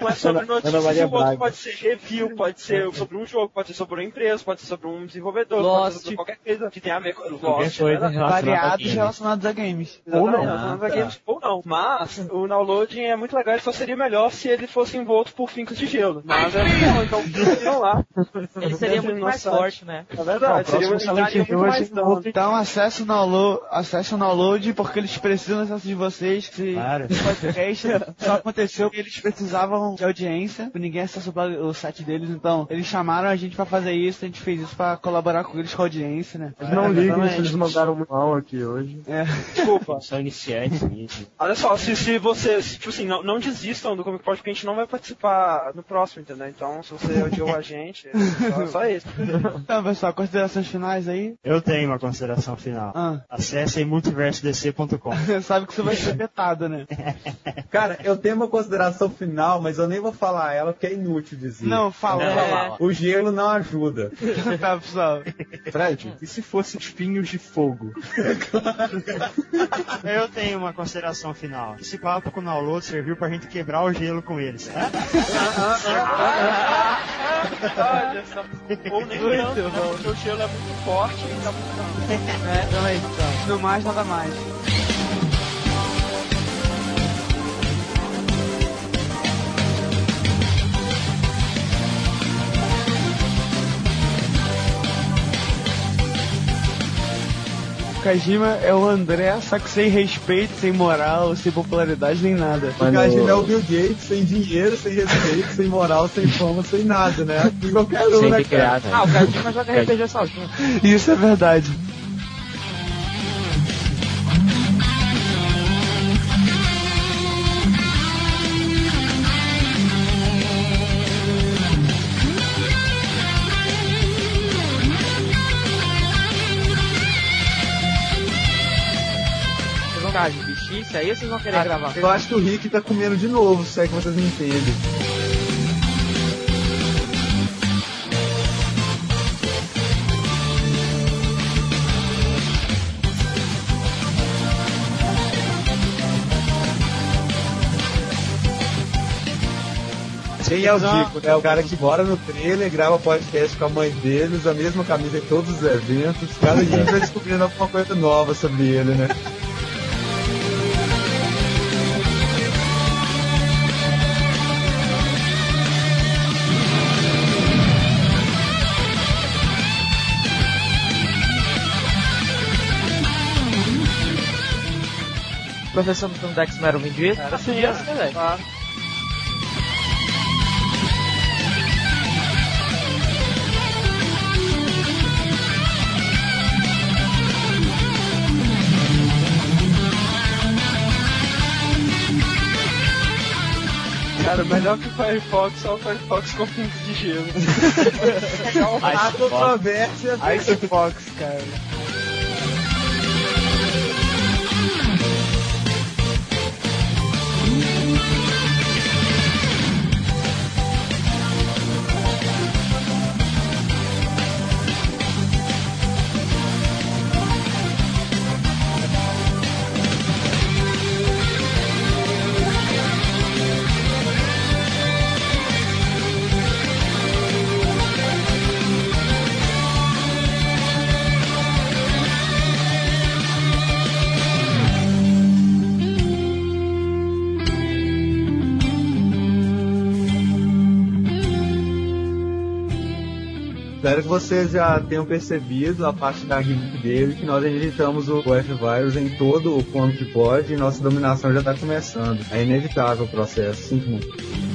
não é sobre Ana- Ana notícias, o outro pode ser review, pode ser sobre um jogo, pode ser sobre uma empresa, pode ser sobre um desenvolvedor, pode Lost. ser sobre qualquer coisa que tenha a ver com Lost, né? a Variados games. relacionados a games. Ou não, Ah, não, games, ou não. Mas o downloading é muito legal e só seria melhor se ele fosse envolto por fincos de gelo. Mas é então vão lá. Ele seria muito mais Nossa. forte, né? É verdade, Bom, seria é mais esse dano. Então acesse o download, acesse o download porque eles precisam do acesso de vocês. Se Claro. podcast só aconteceu porque eles precisavam de audiência, ninguém acessou o site deles, então eles chamaram a gente pra fazer isso, a gente fez isso pra colaborar com eles com a audiência, né? Mas não liguem Exatamente. se eles mandaram mal aqui hoje. É. Desculpa. São iniciantes nisso. Olha só, se, se vocês, tipo assim, não, não desistam do Comic Pod, porque a gente não vai participar no próximo, entendeu? Então, se você odiou a gente, é só, só isso. Então, pessoal, considerações finais aí? Eu tenho uma consideração final. Ah, Acessem multiversodc.com. sabe que você vai ser vetado, né? Cara, eu tenho uma consideração final, mas eu nem vou falar ela porque é inútil dizer. Não, fala. É. fala. O gelo não ajuda. tá, pessoal. Fred, e se fosse espinhos de fogo? Eu tenho uma consideração final. Esse papo com o download serviu pra gente quebrar o gelo com eles. tá? Olha só. Ou nem tanto, né? Porque o gelo é muito forte e tá muito. É, então é então. No mais, nada mais. Kajima é o André, só que sem respeito, sem moral, sem popularidade nem nada. O Kajima é o Bill Gates, sem dinheiro, sem respeito, sem moral, sem fama, sem nada, né? Assim qualquer um, Sem né, cara? criado. Ah, o Kajima joga RPG sozinho. Isso é verdade. Bichice aí vocês vão querer gravar? Eu acho que o Rick tá comendo de novo, se é que vocês entendem. Quem é o Dico, né? O cara que mora no trailer, grava podcast com a mãe dele, usa a mesma camisa em todos os eventos. Cada dia vai descobrindo alguma coisa nova sobre ele, né? Professor do Tundex não era o Vin Diesel? Era Podia né? ser, velho. Claro. Cara, melhor que o Firefox, só o Firefox com pintos de gelo. A controvérsia. Ice Fox, cara. Espero que vocês já tenham percebido a parte da gimmick dele, que nós editamos o F-Virus em todo o quanto que pode e nossa dominação já está começando. É inevitável o processo, sinto muito.